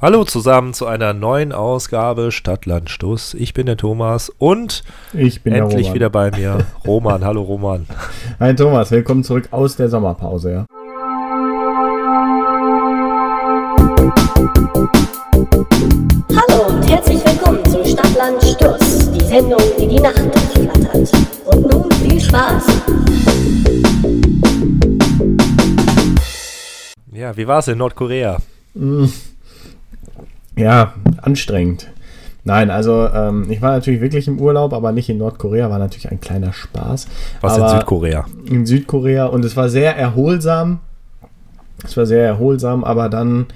Hallo zusammen zu einer neuen Ausgabe Stadtland Stuss. Ich bin der Thomas und ich bin endlich wieder bei mir Roman. Hallo Roman. Hi Thomas, willkommen zurück aus der Sommerpause. Ja. Hallo und herzlich willkommen zu Stadtland Stuss, die Sendung, die die Nacht durchflattert. Und nun viel Spaß. Ja, wie war es in Nordkorea? Ja, anstrengend. Nein, also ähm, ich war natürlich wirklich im Urlaub, aber nicht in Nordkorea, war natürlich ein kleiner Spaß. Was in Südkorea? In Südkorea und es war sehr erholsam. Es war sehr erholsam, aber dann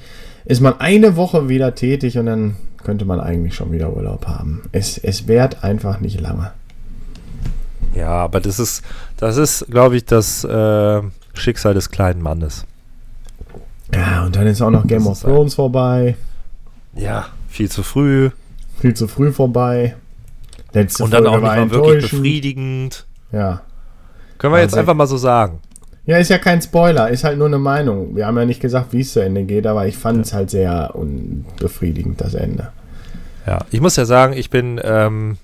ist man eine Woche wieder tätig und dann könnte man eigentlich schon wieder Urlaub haben. Es, es währt einfach nicht lange. Ja, aber das ist, das ist, glaube ich, das äh, Schicksal des kleinen Mannes. Ja, und dann ist auch noch Game of Thrones vorbei. Ja, viel zu früh. Viel zu früh vorbei. Letzte Und dann Folge auch nicht mal wirklich befriedigend. Ja. Können wir also jetzt einfach mal so sagen. Ja, ist ja kein Spoiler, ist halt nur eine Meinung. Wir haben ja nicht gesagt, wie es zu Ende geht, aber ich fand es halt sehr unbefriedigend, das Ende. Ja, ich muss ja sagen, ich bin ähm,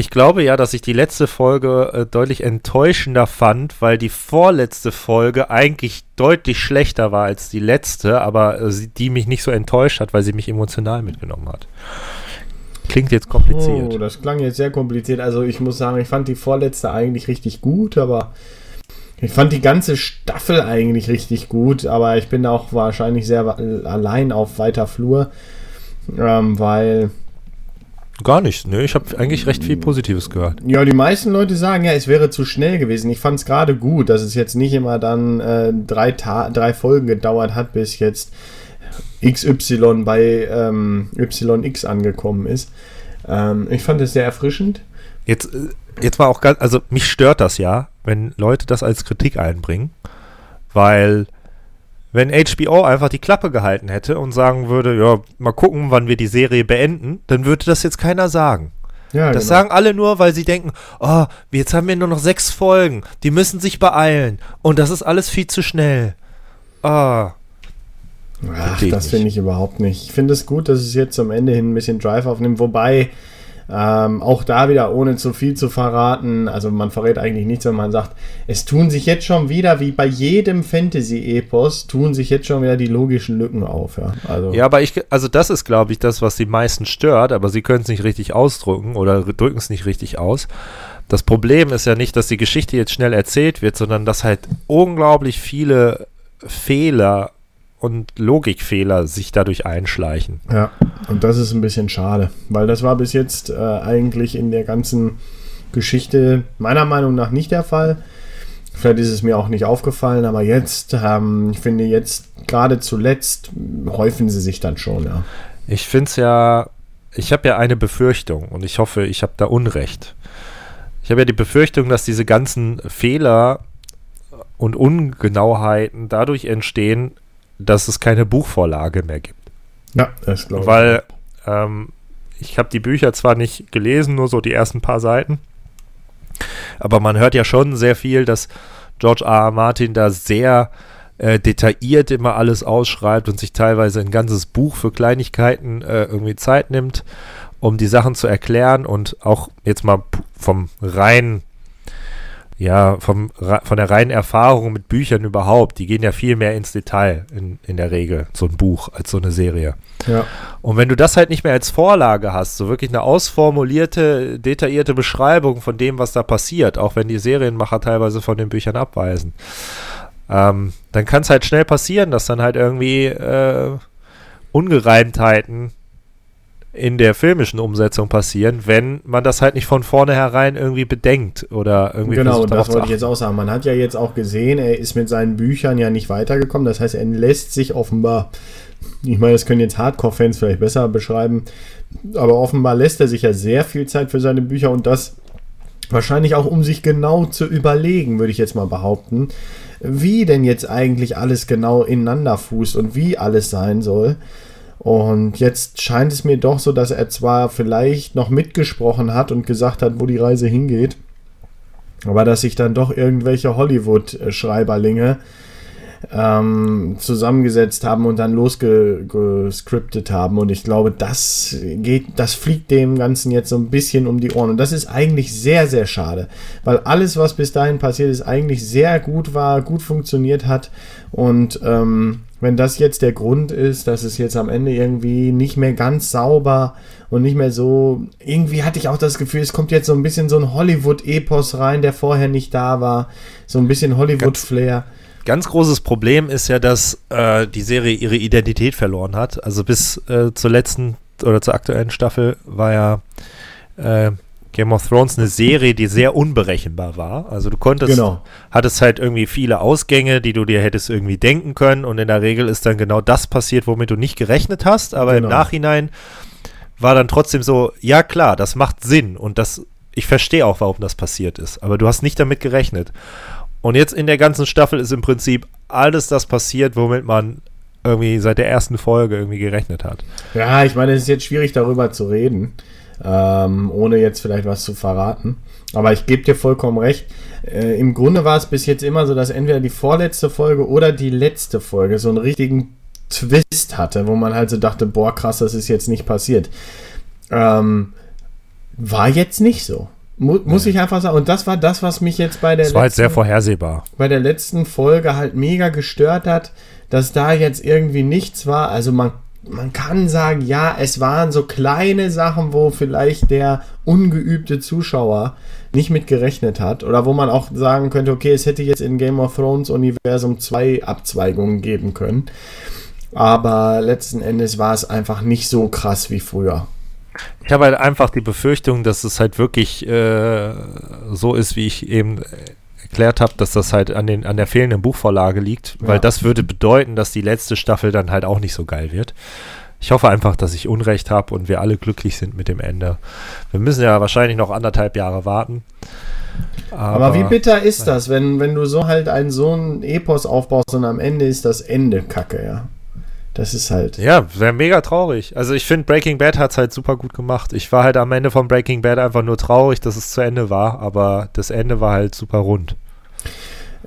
ich glaube ja, dass ich die letzte Folge äh, deutlich enttäuschender fand, weil die vorletzte Folge eigentlich deutlich schlechter war als die letzte, aber äh, die mich nicht so enttäuscht hat, weil sie mich emotional mitgenommen hat. Klingt jetzt kompliziert. Oh, das klang jetzt sehr kompliziert. Also ich muss sagen, ich fand die vorletzte eigentlich richtig gut, aber ich fand die ganze Staffel eigentlich richtig gut, aber ich bin auch wahrscheinlich sehr allein auf weiter Flur, ähm, weil Gar nicht, ne? Ich habe eigentlich recht viel Positives gehört. Ja, die meisten Leute sagen, ja, es wäre zu schnell gewesen. Ich fand es gerade gut, dass es jetzt nicht immer dann äh, drei, Ta drei Folgen gedauert hat, bis jetzt XY bei ähm, YX angekommen ist. Ähm, ich fand es sehr erfrischend. Jetzt, äh, jetzt war auch ganz, also mich stört das ja, wenn Leute das als Kritik einbringen, weil wenn HBO einfach die Klappe gehalten hätte und sagen würde, ja, mal gucken, wann wir die Serie beenden, dann würde das jetzt keiner sagen. Ja, das genau. sagen alle nur, weil sie denken, oh, jetzt haben wir nur noch sechs Folgen, die müssen sich beeilen und das ist alles viel zu schnell. Ah. Ach, das finde ich überhaupt nicht. Ich finde es gut, dass es jetzt zum Ende hin ein bisschen Drive aufnimmt, wobei ähm, auch da wieder, ohne zu viel zu verraten, also man verrät eigentlich nichts, wenn man sagt, es tun sich jetzt schon wieder, wie bei jedem Fantasy-Epos, tun sich jetzt schon wieder die logischen Lücken auf. Ja, also, ja aber ich, also das ist, glaube ich, das, was die meisten stört, aber sie können es nicht richtig ausdrücken oder drücken es nicht richtig aus. Das Problem ist ja nicht, dass die Geschichte jetzt schnell erzählt wird, sondern dass halt unglaublich viele Fehler und Logikfehler sich dadurch einschleichen. Ja, und das ist ein bisschen schade, weil das war bis jetzt äh, eigentlich in der ganzen Geschichte meiner Meinung nach nicht der Fall. Vielleicht ist es mir auch nicht aufgefallen, aber jetzt, ähm, ich finde jetzt gerade zuletzt häufen sie sich dann schon, ja. Ich finde es ja, ich habe ja eine Befürchtung und ich hoffe, ich habe da Unrecht. Ich habe ja die Befürchtung, dass diese ganzen Fehler und Ungenauheiten dadurch entstehen, dass es keine Buchvorlage mehr gibt. Ja, das glaube ich. Weil ähm, ich habe die Bücher zwar nicht gelesen, nur so die ersten paar Seiten, aber man hört ja schon sehr viel, dass George R. R. Martin da sehr äh, detailliert immer alles ausschreibt und sich teilweise ein ganzes Buch für Kleinigkeiten äh, irgendwie Zeit nimmt, um die Sachen zu erklären und auch jetzt mal vom rein ja, vom, von der reinen Erfahrung mit Büchern überhaupt, die gehen ja viel mehr ins Detail in, in der Regel, so ein Buch, als so eine Serie. Ja. Und wenn du das halt nicht mehr als Vorlage hast, so wirklich eine ausformulierte, detaillierte Beschreibung von dem, was da passiert, auch wenn die Serienmacher teilweise von den Büchern abweisen, ähm, dann kann es halt schnell passieren, dass dann halt irgendwie äh, Ungereimtheiten in der filmischen Umsetzung passieren, wenn man das halt nicht von vornherein irgendwie bedenkt oder irgendwie Genau, das wollte ich jetzt auch sagen. Man hat ja jetzt auch gesehen, er ist mit seinen Büchern ja nicht weitergekommen. Das heißt, er lässt sich offenbar, ich meine, das können jetzt Hardcore-Fans vielleicht besser beschreiben, aber offenbar lässt er sich ja sehr viel Zeit für seine Bücher und das wahrscheinlich auch, um sich genau zu überlegen, würde ich jetzt mal behaupten, wie denn jetzt eigentlich alles genau ineinander fußt und wie alles sein soll. Und jetzt scheint es mir doch so, dass er zwar vielleicht noch mitgesprochen hat und gesagt hat, wo die Reise hingeht, aber dass sich dann doch irgendwelche Hollywood-Schreiberlinge ähm, zusammengesetzt haben und dann losgescriptet haben. Und ich glaube, das geht, das fliegt dem Ganzen jetzt so ein bisschen um die Ohren. Und das ist eigentlich sehr, sehr schade, weil alles, was bis dahin passiert ist, eigentlich sehr gut war, gut funktioniert hat. Und ähm, wenn das jetzt der Grund ist, dass es jetzt am Ende irgendwie nicht mehr ganz sauber und nicht mehr so. Irgendwie hatte ich auch das Gefühl, es kommt jetzt so ein bisschen so ein Hollywood-Epos rein, der vorher nicht da war. So ein bisschen Hollywood-Flair. Ganz großes Problem ist ja, dass äh, die Serie ihre Identität verloren hat. Also bis äh, zur letzten oder zur aktuellen Staffel war ja äh, Game of Thrones eine Serie, die sehr unberechenbar war. Also du konntest, Genau. hattest halt irgendwie viele Ausgänge, die du dir hättest irgendwie denken können und in der Regel ist dann genau das passiert, womit du nicht gerechnet hast, aber im Genau. Nachhinein war dann trotzdem so, ja klar, das macht Sinn und das, ich verstehe auch, warum das passiert ist, aber du hast nicht damit gerechnet. Und jetzt in der ganzen Staffel ist im Prinzip alles das passiert, womit man irgendwie seit der ersten Folge irgendwie gerechnet hat. Ja, ich meine, es ist jetzt schwierig darüber zu reden, ähm, ohne jetzt vielleicht was zu verraten. Aber ich gebe dir vollkommen recht. Äh, Im Grunde war es bis jetzt immer so, dass entweder die vorletzte Folge oder die letzte Folge so einen richtigen Twist hatte, wo man halt so dachte, boah, krass, das ist jetzt nicht passiert. Ähm, war jetzt nicht so. Mu muss ich einfach sagen. Und das war das, was mich jetzt bei der Das war halt sehr letzten- vorhersehbar. bei der letzten Folge halt mega gestört hat, dass da jetzt irgendwie nichts war. Also man, man kann sagen, ja, es waren so kleine Sachen, wo vielleicht der ungeübte Zuschauer nicht mit gerechnet hat. Oder wo man auch sagen könnte, okay, es hätte jetzt in Game of Thrones Universum zwei Abzweigungen geben können. Aber letzten Endes war es einfach nicht so krass wie früher. Ich habe halt einfach die Befürchtung, dass es halt wirklich äh, so ist, wie ich eben erklärt habe, dass das halt an, den, an der fehlenden Buchvorlage liegt, weil Ja. das würde bedeuten, dass die letzte Staffel dann halt auch nicht so geil wird. Ich hoffe einfach, dass ich Unrecht habe und wir alle glücklich sind mit dem Ende. Wir müssen ja wahrscheinlich noch anderthalb Jahre warten. Aber, wie bitter ist das, wenn, wenn du so halt einen so einen Epos aufbaust und am Ende ist das Ende Kacke, ja. Das ist halt. Ja, wäre mega traurig. Also ich finde, Breaking Bad hat es halt super gut gemacht. Ich war halt am Ende von Breaking Bad einfach nur traurig, dass es zu Ende war, aber das Ende war halt super rund.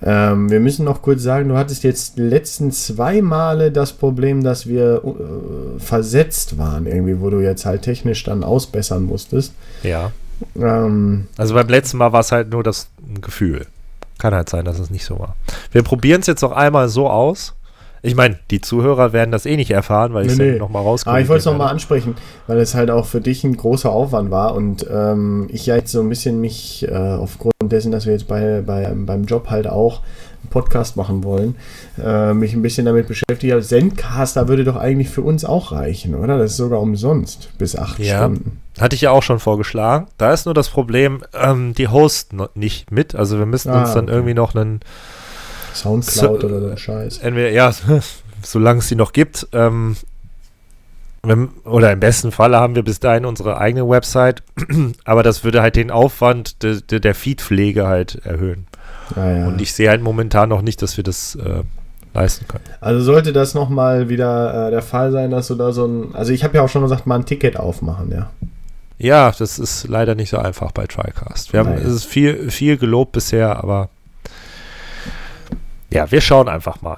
Ähm, wir müssen noch kurz sagen, du hattest jetzt die letzten zwei Male das Problem, dass wir äh, versetzt waren, irgendwie, wo du jetzt halt technisch dann ausbessern musstest. Ja. Ähm, Also beim letzten Mal war es halt nur das Gefühl. Kann halt sein, dass es nicht so war. Wir probieren es jetzt noch einmal so aus. Ich meine, die Zuhörer werden das eh nicht erfahren, weil ich es Nee, nee, nee. nochmal rauskomme. Aber ich wollte es nochmal ansprechen, weil es halt auch für dich ein großer Aufwand war und ähm, ich ja jetzt so ein bisschen mich äh, aufgrund dessen, dass wir jetzt bei, bei, beim Job halt auch einen Podcast machen wollen, äh, mich ein bisschen damit beschäftigt habe. Zencaster würde doch eigentlich für uns auch reichen, oder? Das ist sogar umsonst bis acht Ja. Stunden. Hatte ich ja auch schon vorgeschlagen. Da ist nur das Problem, ähm, die hosten nicht mit. Also wir müssen Ah, uns dann okay. irgendwie noch einen, Soundcloud So- oder so ein Scheiß. entweder, ja, solange es die noch gibt, ähm, wenn, oder im besten Falle haben wir bis dahin unsere eigene Website, aber das würde halt den Aufwand de, de, der Feedpflege halt erhöhen. Ja, ja. Und ich sehe halt momentan noch nicht, dass wir das äh, leisten können. Also sollte das nochmal wieder äh, der Fall sein, dass du da so ein. Also ich habe ja auch schon gesagt, mal ein Ticket aufmachen, ja. Ja, das ist leider nicht so einfach bei TriCast. Wir haben, es ist viel, viel gelobt bisher, aber ja, wir schauen einfach mal.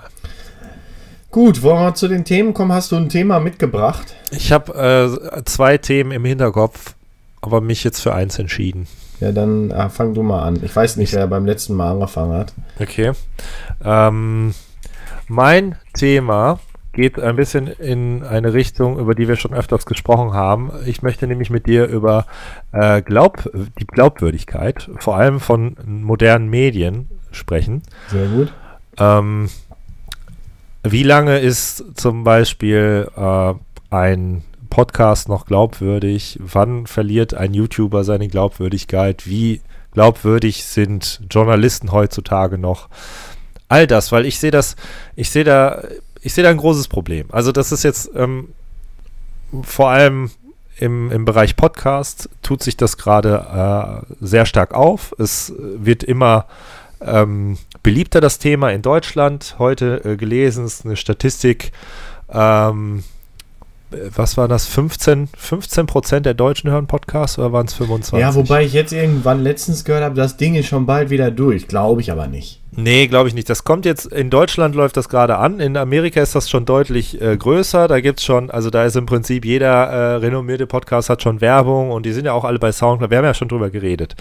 Gut, wollen wir zu den Themen kommen? Hast du ein Thema mitgebracht? Ich habe äh, zwei Themen im Hinterkopf, aber mich jetzt für eins entschieden. Ja, dann ah, fang du mal an. Ich weiß nicht, wer beim letzten Mal angefangen hat. Okay. Ähm, mein Thema geht ein bisschen in eine Richtung, über die wir schon öfters gesprochen haben. Ich möchte nämlich mit dir über äh, Glaub, die Glaubwürdigkeit, vor allem von modernen Medien, sprechen. Sehr gut. Ähm, wie lange ist zum Beispiel äh, ein Podcast noch glaubwürdig? Wann verliert ein YouTuber seine Glaubwürdigkeit? Wie glaubwürdig sind Journalisten heutzutage noch? All das, weil ich sehe das, ich sehe da, ich sehe da ein großes Problem. Also das ist jetzt ähm, vor allem im, im Bereich Podcast tut sich das gerade äh, sehr stark auf. Es wird immer ähm, beliebter das Thema in Deutschland. Heute äh, gelesen ist eine Statistik. Ähm, was war das, 15, 15 Prozent der Deutschen hören Podcasts oder waren es 25? Ja, wobei ich jetzt irgendwann letztens gehört habe, das Ding ist schon bald wieder durch. Glaube ich aber nicht. Nee, glaube ich nicht. Das kommt jetzt, in Deutschland läuft das gerade an. In Amerika ist das schon deutlich äh, größer. Da gibt es schon, also da ist im Prinzip jeder äh, renommierte Podcast hat schon Werbung und die sind ja auch alle bei Soundcloud. Wir haben ja schon drüber geredet.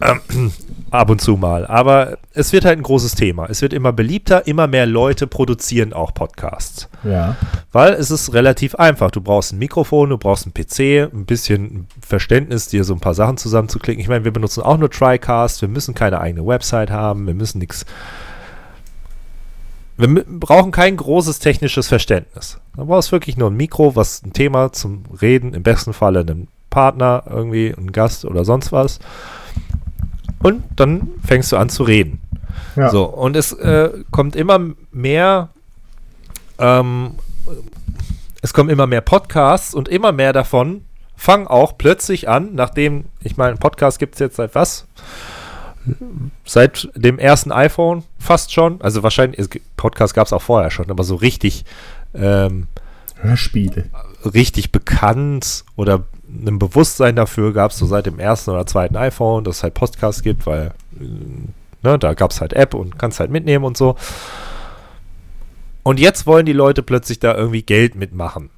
Ähm, ab und zu mal. Aber es wird halt ein großes Thema. Es wird immer beliebter, immer mehr Leute produzieren auch Podcasts. Ja. Weil es ist relativ einfach. Du brauchst ein Mikrofon, du brauchst ein PC, ein bisschen Verständnis, dir so ein paar Sachen zusammenzuklicken. Ich meine, wir benutzen auch nur TriCast, wir müssen keine eigene Website haben, wir müssen nichts. Wir brauchen kein großes technisches Verständnis. Du brauchst wirklich nur ein Mikro, was ein Thema zum Reden, im besten Falle einen Partner, irgendwie einen Gast oder sonst was und dann fängst du an zu reden. Ja. So, und es äh, kommt immer mehr, ähm, es kommen immer mehr Podcasts und immer mehr davon fangen auch plötzlich an, nachdem, ich meine, Podcast gibt es jetzt seit was? Seit dem ersten iPhone fast schon. Also wahrscheinlich, Podcast gab es auch vorher schon, aber so richtig ähm, Hörspiele. Richtig bekannt oder ein Bewusstsein dafür gab es so seit dem ersten oder zweiten iPhone, dass es halt Podcasts gibt, weil äh, ne, da gab es halt App und kannst halt mitnehmen und so. Und jetzt wollen die Leute plötzlich da irgendwie Geld mitmachen.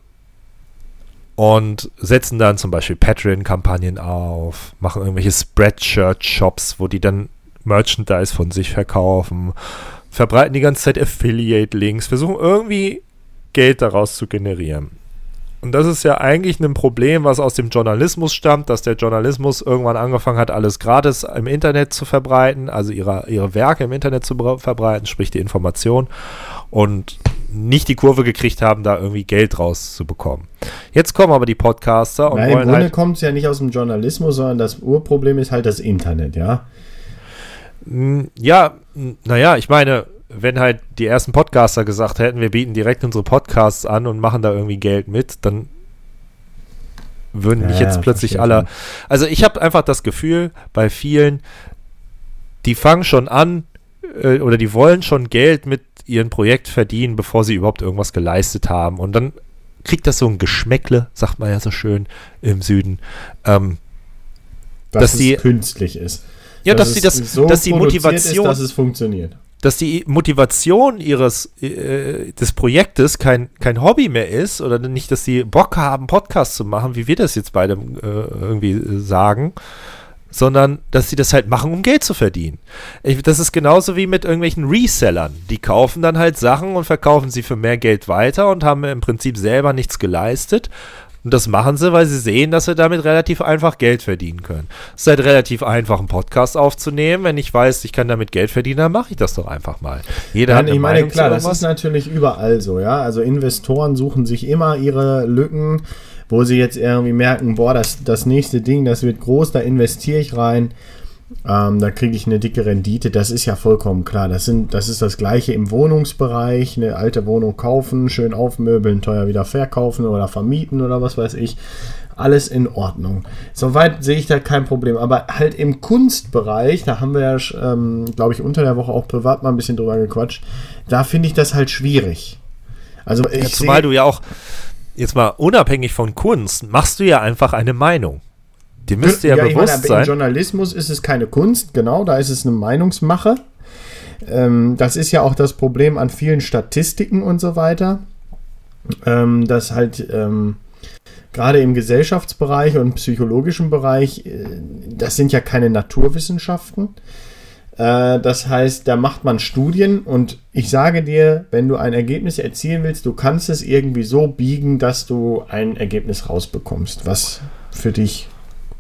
Und setzen dann zum Beispiel Patreon-Kampagnen auf, machen irgendwelche Spreadshirt-Shops, wo die dann Merchandise von sich verkaufen, verbreiten die ganze Zeit Affiliate-Links, versuchen irgendwie Geld daraus zu generieren. Und das ist ja eigentlich ein Problem, was aus dem Journalismus stammt, dass der Journalismus irgendwann angefangen hat, alles gratis im Internet zu verbreiten, also ihre, ihre Werke im Internet zu verbreiten, sprich die Information, und nicht die Kurve gekriegt haben, da irgendwie Geld rauszubekommen. Jetzt kommen aber die Podcaster und Nein, wollen Im Grunde halt kommt es ja nicht aus dem Journalismus, sondern das Urproblem ist halt das Internet, ja? Ja, naja, ich meine, wenn halt die ersten Podcaster gesagt hätten, wir bieten direkt unsere Podcasts an und machen da irgendwie Geld mit, dann würden nicht ja, jetzt plötzlich alle. Also ich habe einfach das Gefühl, bei vielen, die fangen schon an äh, oder die wollen schon Geld mit ihrem Projekt verdienen, bevor sie überhaupt irgendwas geleistet haben. Und dann kriegt das so ein Geschmäckle, sagt man ja so schön im Süden. Ähm, dass, dass es die, künstlich ist. Ja, dass, dass sie das, so dass die Motivation, ist, dass es funktioniert dass die Motivation ihres äh, des Projektes kein, kein Hobby mehr ist oder nicht, dass sie Bock haben, Podcasts zu machen, wie wir das jetzt beide äh, irgendwie sagen, sondern dass sie das halt machen, um Geld zu verdienen. Ich, das ist genauso wie mit irgendwelchen Resellern. Die kaufen dann halt Sachen und verkaufen sie für mehr Geld weiter und haben im Prinzip selber nichts geleistet, und das machen sie, weil sie sehen, dass sie damit relativ einfach Geld verdienen können. Es ist halt relativ einfach, einen Podcast aufzunehmen. Wenn ich weiß, ich kann damit Geld verdienen, dann mache ich das doch einfach mal. Jeder Nein, hat eine ich meine, Meinung klar, das ist natürlich überall so, ja. Also Investoren suchen sich immer ihre Lücken, wo sie jetzt irgendwie merken, boah, das, das nächste Ding, das wird groß, da investiere ich rein. Ähm, da kriege ich eine dicke Rendite. Das ist ja vollkommen klar. Das, sind, das ist das gleiche im Wohnungsbereich. Eine alte Wohnung kaufen, schön aufmöbeln, teuer wieder verkaufen oder vermieten oder was weiß ich. Alles in Ordnung. Soweit sehe ich da kein Problem. Aber halt im Kunstbereich, da haben wir ja, ähm, glaube ich, unter der Woche auch privat mal ein bisschen drüber gequatscht. Da finde ich das halt schwierig. Also ich ja, zumal du ja auch, jetzt mal unabhängig von Kunst, machst du ja einfach eine Meinung. Die müsste ja, ja bewusst meine, sein. Im Journalismus ist es keine Kunst, genau, da ist es eine Meinungsmache. Ähm, das ist ja auch das Problem an vielen Statistiken und so weiter. Ähm, dass halt ähm, gerade im Gesellschaftsbereich und psychologischen Bereich, äh, das sind ja keine Naturwissenschaften. Äh, das heißt, da macht man Studien und ich sage dir, wenn du ein Ergebnis erzielen willst, du kannst es irgendwie so biegen, dass du ein Ergebnis rausbekommst, was für dich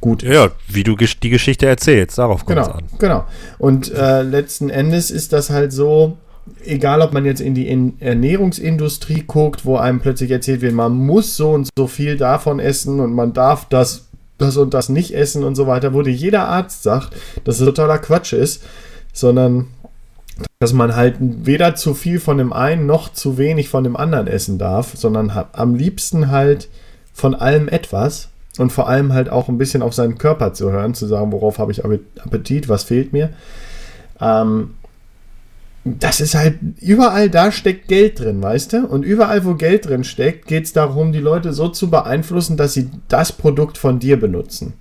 gut ist. Ja, wie du die Geschichte erzählst, darauf kommt genau, es an. Genau. Und äh, letzten Endes ist das halt so, egal ob man jetzt in die in Ernährungsindustrie guckt, wo einem plötzlich erzählt wird, man muss so und so viel davon essen und man darf das, das und das nicht essen und so weiter, wo dir jeder Arzt sagt, dass es totaler Quatsch ist, sondern dass man halt weder zu viel von dem einen noch zu wenig von dem anderen essen darf, sondern am liebsten halt von allem etwas und vor allem halt auch ein bisschen auf seinen Körper zu hören, zu sagen, worauf habe ich Appetit, was fehlt mir. Ähm, das ist halt, überall da steckt Geld drin, weißt du? Und überall, wo Geld drin steckt, geht es darum, die Leute so zu beeinflussen, dass sie das Produkt von dir benutzen.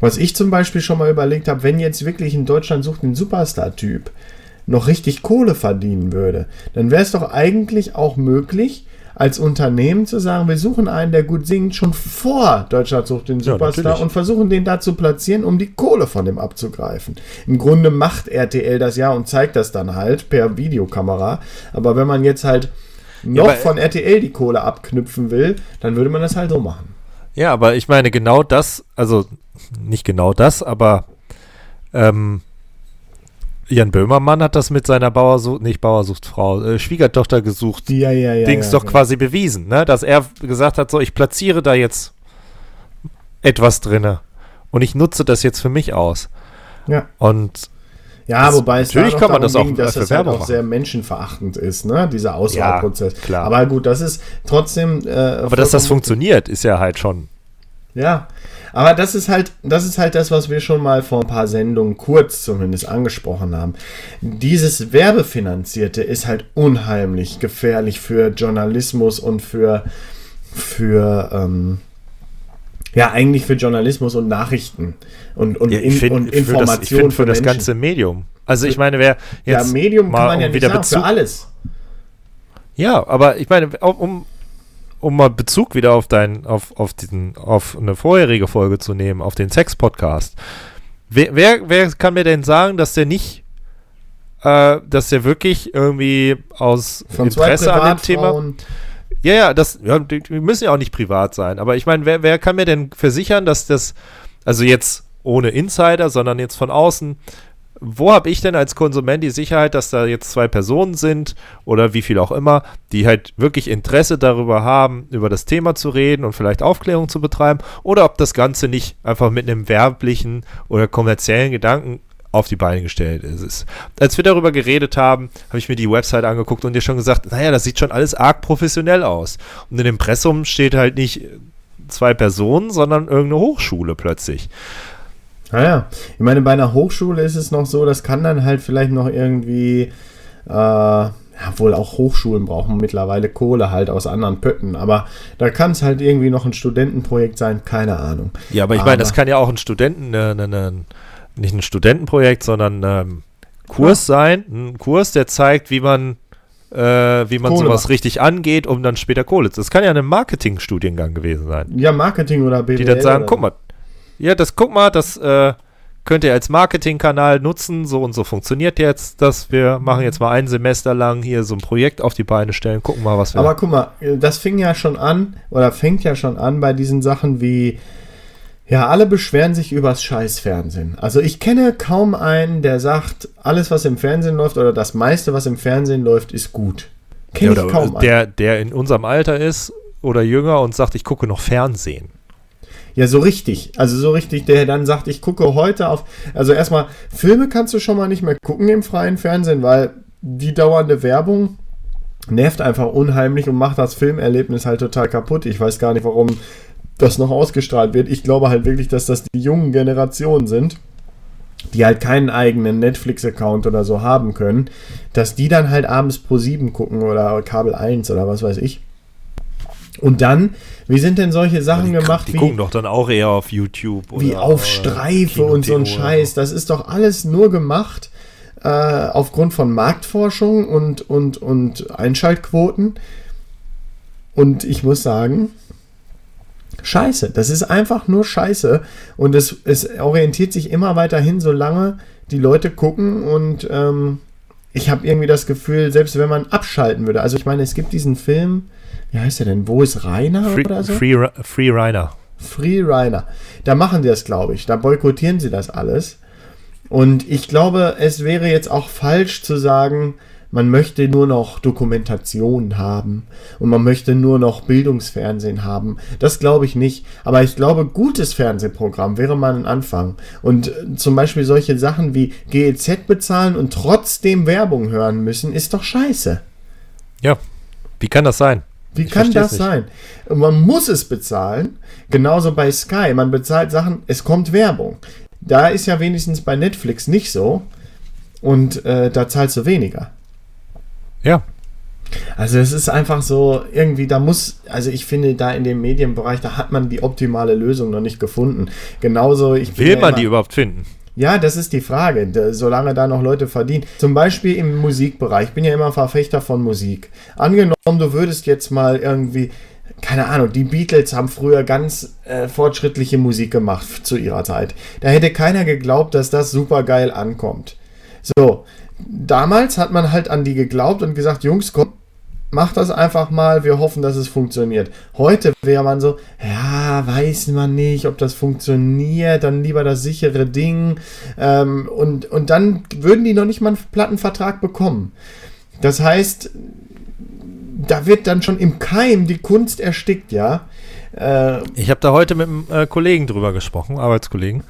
Was ich zum Beispiel schon mal überlegt habe, wenn jetzt wirklich in Deutschland sucht ein Superstar-Typ noch richtig Kohle verdienen würde, dann wäre es doch eigentlich auch möglich, als Unternehmen zu sagen, wir suchen einen, der gut singt, schon vor Deutschland sucht den Superstar natürlich. und versuchen den da zu platzieren, um die Kohle von dem abzugreifen. Im Grunde macht RTL das ja und zeigt das dann halt per Videokamera. Aber wenn man jetzt halt noch aber- von RTL die Kohle abknüpfen will, dann würde man das halt so machen. Ja, aber ich meine, genau das, also nicht genau das, aber ähm, Jan Böhmermann hat das mit seiner Bauersucht, nicht Bauersuchtfrau, äh, Schwiegertochter gesucht, Ja, ja, ja. Dings ja, doch ja. quasi bewiesen, ne? dass er gesagt hat, so, ich platziere da jetzt etwas drinne und ich nutze das jetzt für mich aus. Ja. Und Ja, Das- wobei es natürlich da kann man das auch ging, dass das halt auch sehr menschenverachtend ist, ne? Dieser Auswahlprozess. Ja, klar. Aber gut, das ist trotzdem. Äh, aber dass das funktioniert, ist ja halt schon. Ja, aber das ist halt, das ist halt das, was wir schon mal vor ein paar Sendungen kurz zumindest angesprochen haben. Dieses Werbefinanzierte ist halt unheimlich gefährlich für Journalismus und für, für ähm, ja, eigentlich für Journalismus und Nachrichten und, und, Ja, in, finde und für das, find für das ganze Medium. Also ich meine, wer ja, jetzt Medium mal kann man ja um nicht wieder sagen, Bezug für alles. Ja, aber ich meine, um, um mal Bezug wieder auf dein, auf, auf diesen, auf eine vorherige Folge zu nehmen, auf den Sex-Podcast. Wer, wer, wer kann mir denn sagen, dass der nicht, äh, dass der wirklich irgendwie aus Von Interesse an dem Thema. Ja, ja, das, ja, die, die müssen ja auch nicht privat sein. Aber ich meine, wer, wer kann mir denn versichern, dass das, also jetzt ohne Insider, sondern jetzt von außen, wo habe ich denn als Konsument die Sicherheit, dass da jetzt zwei Personen sind oder wie viel auch immer, die halt wirklich Interesse darüber haben, über das Thema zu reden und vielleicht Aufklärung zu betreiben oder ob das Ganze nicht einfach mit einem werblichen oder kommerziellen Gedanken auf die Beine gestellt ist. Als wir darüber geredet haben, habe ich mir die Website angeguckt und dir schon gesagt, naja, das sieht schon alles arg professionell aus. Und in dem Impressum steht halt nicht zwei Personen, sondern irgendeine Hochschule plötzlich. Naja, ich meine, bei einer Hochschule ist es noch so, das kann dann halt vielleicht noch irgendwie, äh, ja, wohl auch Hochschulen brauchen mittlerweile Kohle halt aus anderen Pötten, aber da kann es halt irgendwie noch ein Studentenprojekt sein, keine Ahnung. Ja, aber ich meine, das kann ja auch ein Studenten, äh, ne, ne, nicht ein Studentenprojekt, sondern ähm, Kurs sein, ein Kurs, der zeigt, wie man, äh, wie man Kohle sowas macht. richtig angeht, um dann später Kohle zu. Das kann ja ein Marketingstudiengang gewesen sein. Ja, Marketing oder BWL. die dann sagen, guck mal, ja, das guck mal, das äh, könnt ihr als Marketingkanal nutzen, so und so funktioniert jetzt das. Wir machen jetzt mal ein Semester lang hier so ein Projekt auf die Beine stellen, gucken mal, was wir Aber guck mal, das fing ja schon an, oder fängt ja schon an bei diesen Sachen wie, ja, alle beschweren sich übers Scheißfernsehen. Also ich kenne kaum einen, der sagt, alles, was im Fernsehen läuft, oder das meiste, was im Fernsehen läuft, ist gut. Kenne ja, ich kaum einen. der, der in unserem Alter ist oder jünger und sagt, ich gucke noch Fernsehen. Ja, so richtig. Also so richtig, der dann sagt, ich gucke heute auf. Also erstmal, Filme kannst du schon mal nicht mehr gucken im freien Fernsehen, weil die dauernde Werbung nervt einfach unheimlich und macht das Filmerlebnis halt total kaputt. Ich weiß gar nicht, warum das noch ausgestrahlt wird. Ich glaube halt wirklich, dass das die jungen Generationen sind, die halt keinen eigenen Netflix-Account oder so haben können, dass die dann halt abends Pro 7 gucken oder Kabel 1 oder was weiß ich. Und dann, wie sind denn solche Sachen die, gemacht die wie gucken doch dann auch eher auf YouTube wie oder, auf oder Streife und so ein Scheiß. Das ist doch alles nur gemacht äh, aufgrund von Marktforschung und, und, und Einschaltquoten. Und ich muss sagen, Scheiße. Das ist einfach nur Scheiße. Und es, es orientiert sich immer weiter hin, solange die Leute gucken und ähm, ich habe irgendwie das Gefühl, selbst wenn man abschalten würde, also ich meine, es gibt diesen Film, wie heißt der denn? Wo ist Rainer Free, oder so? Free, Free Reiner. Free Reiner. Da machen sie das, glaube ich. Da boykottieren sie das alles. Und ich glaube, es wäre jetzt auch falsch zu sagen, man möchte nur noch Dokumentation haben und man möchte nur noch Bildungsfernsehen haben. Das glaube ich nicht. Aber ich glaube, gutes Fernsehprogramm wäre mal ein Anfang. Und äh, zum Beispiel solche Sachen wie GEZ bezahlen und trotzdem Werbung hören müssen, ist doch scheiße. Ja, wie kann das sein? Wie Ich kann das nicht. sein? Man muss es bezahlen. Genauso bei Sky. Man bezahlt Sachen, es kommt Werbung. Da ist ja wenigstens bei Netflix nicht so. und äh, da zahlst du weniger. Ja. Also es ist einfach so, irgendwie, da muss, also ich finde, da in dem Medienbereich, da hat man die optimale Lösung noch nicht gefunden. Genauso, ich Will man die überhaupt finden? Ja, das ist die Frage, solange da noch Leute verdienen. Zum Beispiel im Musikbereich. Ich bin ja immer Verfechter von Musik. Angenommen, du würdest jetzt mal irgendwie, keine Ahnung, die Beatles haben früher ganz äh, fortschrittliche Musik gemacht zu ihrer Zeit. Da hätte keiner geglaubt, dass das super geil ankommt. So, damals hat man halt an die geglaubt und gesagt, Jungs, komm, mach das einfach mal, wir hoffen, dass es funktioniert. Heute wäre man so, ja, weiß man nicht, ob das funktioniert, dann lieber das sichere Ding. Ähm, und, und dann würden die noch nicht mal einen Plattenvertrag bekommen. Das heißt, da wird dann schon im Keim die Kunst erstickt, ja. Äh, ich habe da heute mit einem äh, Kollegen drüber gesprochen, Arbeitskollegen,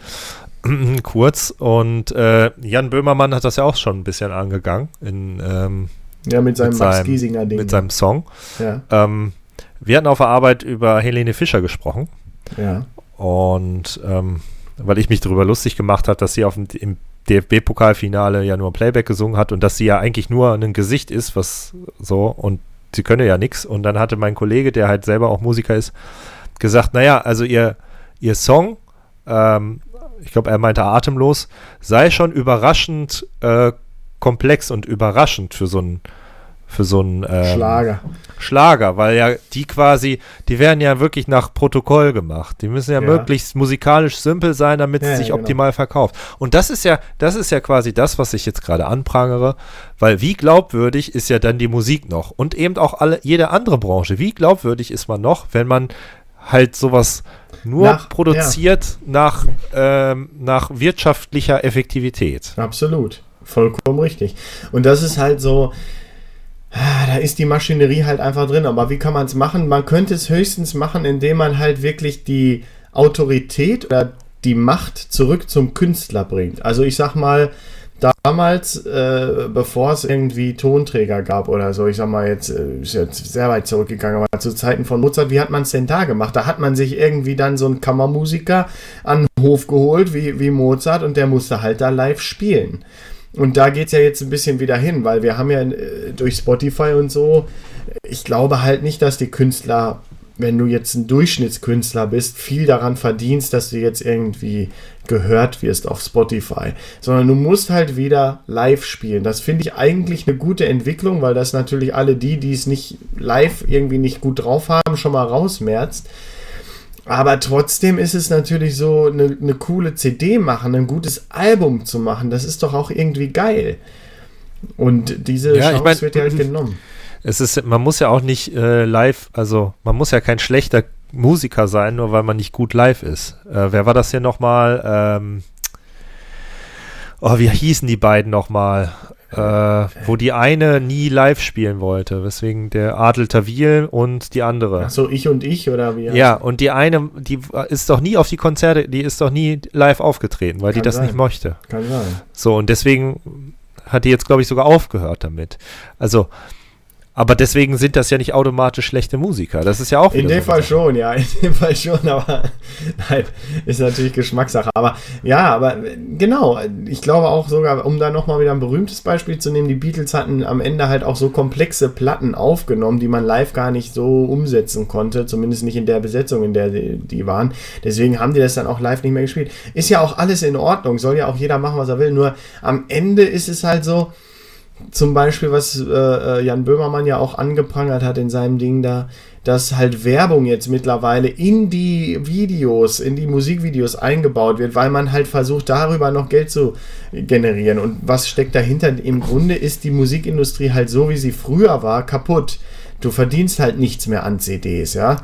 kurz. Und äh, Jan Böhmermann hat das ja auch schon ein bisschen angegangen in ähm, ja, mit seinem, mit Max Giesinger Ding. Mit seinem Song. Ja. Ähm, wir hatten auf der Arbeit über Helene Fischer gesprochen. Ja. Und ähm, weil ich mich darüber lustig gemacht habe, dass sie auf dem, im DFB-Pokalfinale ja nur Playback gesungen hat und dass sie ja eigentlich nur ein Gesicht ist, was so, und sie könne ja nichts. Und dann hatte mein Kollege, der halt selber auch Musiker ist, gesagt, naja, also ihr, ihr Song, ähm, ich glaube, er meinte atemlos, sei schon überraschend äh, komplex und überraschend für so einen für so einen ähm, Schlager. Schlager, weil ja die quasi, die werden ja wirklich nach Protokoll gemacht. Die müssen ja, ja. möglichst musikalisch simpel sein, damit ja, sie sich ja, genau. optimal verkauft. Und das ist ja, das ist ja quasi das, was ich jetzt gerade anprangere, weil wie glaubwürdig ist ja dann die Musik noch und eben auch alle jede andere Branche. Wie glaubwürdig ist man noch, wenn man halt sowas nur nach, produziert nach, ähm, nach wirtschaftlicher Effektivität. Absolut. Vollkommen richtig. Und das ist halt so, da ist die Maschinerie halt einfach drin. Aber wie kann man es machen? Man könnte es höchstens machen, indem man halt wirklich die Autorität oder die Macht zurück zum Künstler bringt. Also ich sag mal, damals, äh, bevor es irgendwie Tonträger gab oder so, ich sag mal jetzt, äh, ist jetzt sehr weit zurückgegangen, aber zu Zeiten von Mozart, wie hat man es denn da gemacht? Da hat man sich irgendwie dann so einen Kammermusiker an den Hof geholt, wie, wie Mozart, und der musste halt da live spielen. Und da geht es ja jetzt ein bisschen wieder hin, weil wir haben ja äh, durch Spotify und so, ich glaube halt nicht, dass die Künstler, wenn du jetzt ein Durchschnittskünstler bist, viel daran verdienst, dass du jetzt irgendwie gehört wirst auf Spotify, sondern du musst halt wieder live spielen. Das finde ich eigentlich eine gute Entwicklung, weil das natürlich alle die, die es nicht live irgendwie nicht gut drauf haben, schon mal rausmerzt. Aber trotzdem ist es natürlich so, eine, eine coole CD machen, ein gutes Album zu machen, das ist doch auch irgendwie geil. Und diese ja, Chance ich mein, wird ja halt genommen. Es ist, man muss ja auch nicht äh, live, also man muss ja kein schlechter Musiker sein, nur weil man nicht gut live ist. Äh, wer war das hier nochmal? Ähm, oh, wie hießen die beiden nochmal? Äh, wo die eine nie live spielen wollte, weswegen der Adel Tawil und die andere. Ach so, ich und ich oder wie? Ja, und die eine, die ist doch nie auf die Konzerte, die ist doch nie live aufgetreten, weil Kann die das sein. nicht möchte. Kann sein. So, und deswegen hat die jetzt, glaube ich, sogar aufgehört damit. Also, aber deswegen sind das ja nicht automatisch schlechte Musiker. Das ist ja auch In dem so Fall schon, ja. In dem Fall schon, aber nein, ist natürlich Geschmackssache. Aber ja, aber genau. Ich glaube auch sogar, um da nochmal wieder ein berühmtes Beispiel zu nehmen, die Beatles hatten am Ende halt auch so komplexe Platten aufgenommen, die man live gar nicht so umsetzen konnte. Zumindest nicht in der Besetzung, in der die waren. Deswegen haben die das dann auch live nicht mehr gespielt. Ist ja auch alles in Ordnung. Soll ja auch jeder machen, was er will. Nur am Ende ist es halt so, zum Beispiel, was äh, äh, Jan Böhmermann ja auch angeprangert hat in seinem Ding da, dass halt Werbung jetzt mittlerweile in die Videos, in die Musikvideos eingebaut wird, weil man halt versucht, darüber noch Geld zu generieren. Und was steckt dahinter? Im Grunde ist die Musikindustrie halt so, wie sie früher war, kaputt. Du verdienst halt nichts mehr an CDs, ja.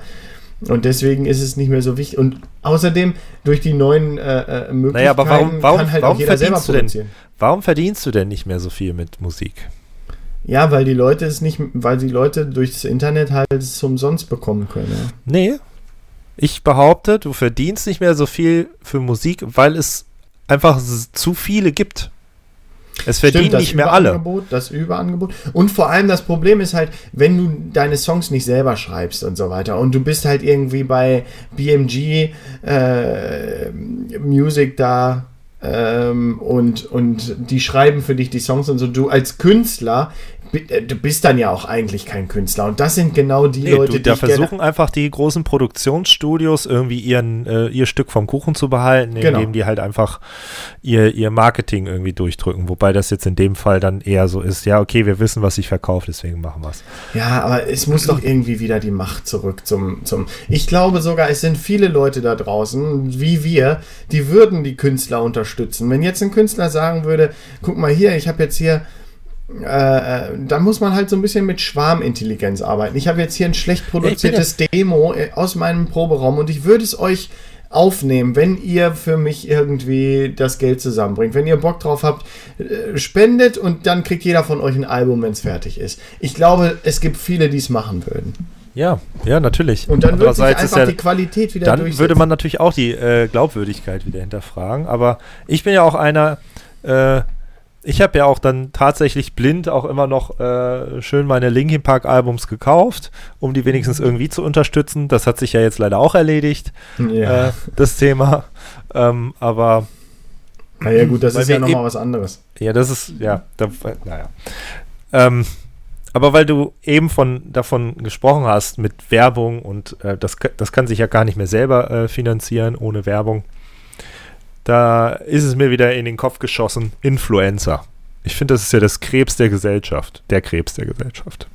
Und deswegen ist es nicht mehr so wichtig. Und außerdem, durch die neuen äh, Möglichkeiten äh, naja, aber warum, warum, kann halt warum auch jeder selber produzieren. Denn, warum verdienst du denn nicht mehr so viel mit Musik? Ja, weil die Leute es nicht, weil die Leute durchs Internet halt es umsonst bekommen können. Ja. Nee. Ich behaupte, du verdienst nicht mehr so viel für Musik, weil es einfach zu viele gibt. Es verdienen Stimmt, nicht mehr alle. Das Überangebot. Und vor allem das Problem ist halt, wenn du deine Songs nicht selber schreibst und so weiter und du bist halt irgendwie bei BMG äh, Music da ähm, und, und die schreiben für dich die Songs und so. Du als Künstler du bist dann ja auch eigentlich kein Künstler. Und das sind genau die Nee, Leute, du, die da ich versuchen einfach die großen Produktionsstudios irgendwie ihren, äh, ihr Stück vom Kuchen zu behalten, Genau. indem die halt einfach ihr, ihr Marketing irgendwie durchdrücken. Wobei das jetzt in dem Fall dann eher so ist, ja, okay, wir wissen, was sich verkauft, deswegen machen wir es. Ja, aber es muss doch irgendwie wieder die Macht zurück zum, zum. Ich glaube sogar, es sind viele Leute da draußen, wie wir, die würden die Künstler unterstützen. Wenn jetzt ein Künstler sagen würde, guck mal hier, ich habe jetzt hier. Äh, äh, da muss man halt so ein bisschen mit Schwarmintelligenz arbeiten. Ich habe jetzt hier ein schlecht produziertes Demo äh, aus meinem Proberaum und ich würde es euch aufnehmen, wenn ihr für mich irgendwie das Geld zusammenbringt. Wenn ihr Bock drauf habt, äh, spendet und dann kriegt jeder von euch ein Album, wenn es fertig ist. Ich glaube, es gibt viele, die es machen würden. Ja, ja, natürlich. Und dann wird sich einfach ja- die Qualität wieder dann würde man natürlich auch die äh, Glaubwürdigkeit wieder hinterfragen. Aber ich bin ja auch einer, äh, ich habe ja auch dann tatsächlich blind auch immer noch äh, schön meine Linkin Park Albums gekauft, um die wenigstens irgendwie zu unterstützen. Das hat sich ja jetzt leider auch erledigt, ja. äh, das Thema. Ähm, aber naja, gut, das ist ja nochmal was anderes. ja, das ist, ja, da, naja. Ähm, aber weil du eben von davon gesprochen hast mit Werbung und äh, das, das kann sich ja gar nicht mehr selber äh, finanzieren ohne Werbung, da ist es mir wieder in den Kopf geschossen, Influencer. Ich finde, das ist ja das Krebs der Gesellschaft, der Krebs der Gesellschaft.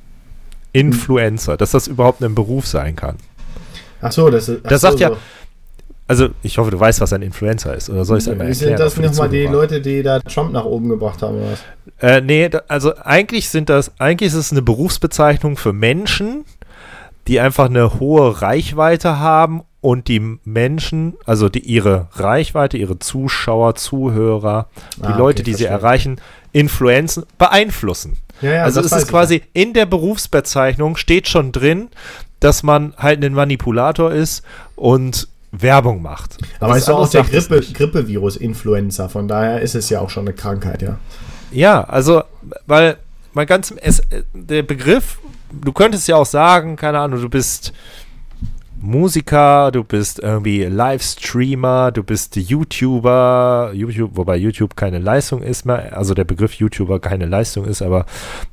Influencer, dass das überhaupt ein Beruf sein kann. Ach so, das ist. Das so, sagt ja- so. Also, ich hoffe, du weißt, was ein Influencer ist. Oder soll ich es einmal erklären? Sind das nochmal die? Leute, die da Trump nach oben gebracht haben oder was? Äh, nee, da, also eigentlich sind das, eigentlich ist es eine Berufsbezeichnung für Menschen, die einfach eine hohe Reichweite haben und die Menschen, also die ihre Reichweite, ihre Zuschauer, Zuhörer, die Ah, Leute, okay, die sie erreichen, influenzen, beeinflussen. Ja, ja, also es ist quasi in der Berufsbezeichnung steht schon drin, dass man halt ein Manipulator ist und Werbung macht. Aber es ist auch der Grippe, nicht. Grippevirus Influenza, von daher ist es ja auch schon eine Krankheit, ja. Ja, also, weil mal ganz, es, äh, der Begriff, du könntest ja auch sagen, keine Ahnung, du bist Musiker, du bist irgendwie Livestreamer, du bist YouTuber, YouTube, wobei YouTube keine Leistung ist mehr, also der Begriff YouTuber keine Leistung ist, aber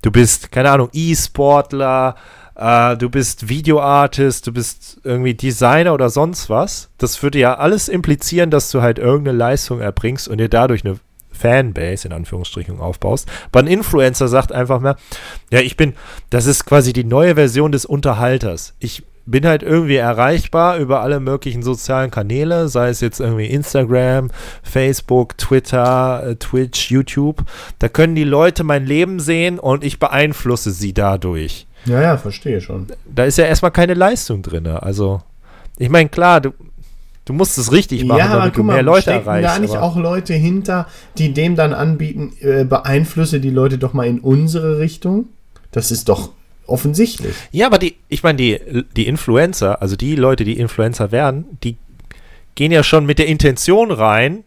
du bist, keine Ahnung, E-Sportler, äh, du bist Videoartist, du bist irgendwie Designer oder sonst was. Das würde ja alles implizieren, dass du halt irgendeine Leistung erbringst und dir dadurch eine Fanbase in Anführungsstrichen aufbaust. Aber ein Influencer sagt einfach mal, ja, ich bin, das ist quasi die neue Version des Unterhalters. Ich bin halt irgendwie erreichbar über alle möglichen sozialen Kanäle, sei es jetzt irgendwie Instagram, Facebook, Twitter, äh, Twitch, YouTube. Da können die Leute mein Leben sehen und ich beeinflusse sie dadurch. Ja, ja, verstehe schon. Da ist ja erstmal keine Leistung drin. Also, ich meine, klar, du, du musst es richtig machen, ja, aber damit du guck mehr mal, Leute erreichst. da nicht auch Leute hinter, die dem dann anbieten, äh, beeinflusse die Leute doch mal in unsere Richtung? Das ist doch offensichtlich. Ja, aber die, ich meine, die, die Influencer, also die Leute, die Influencer werden, die gehen ja schon mit der Intention rein,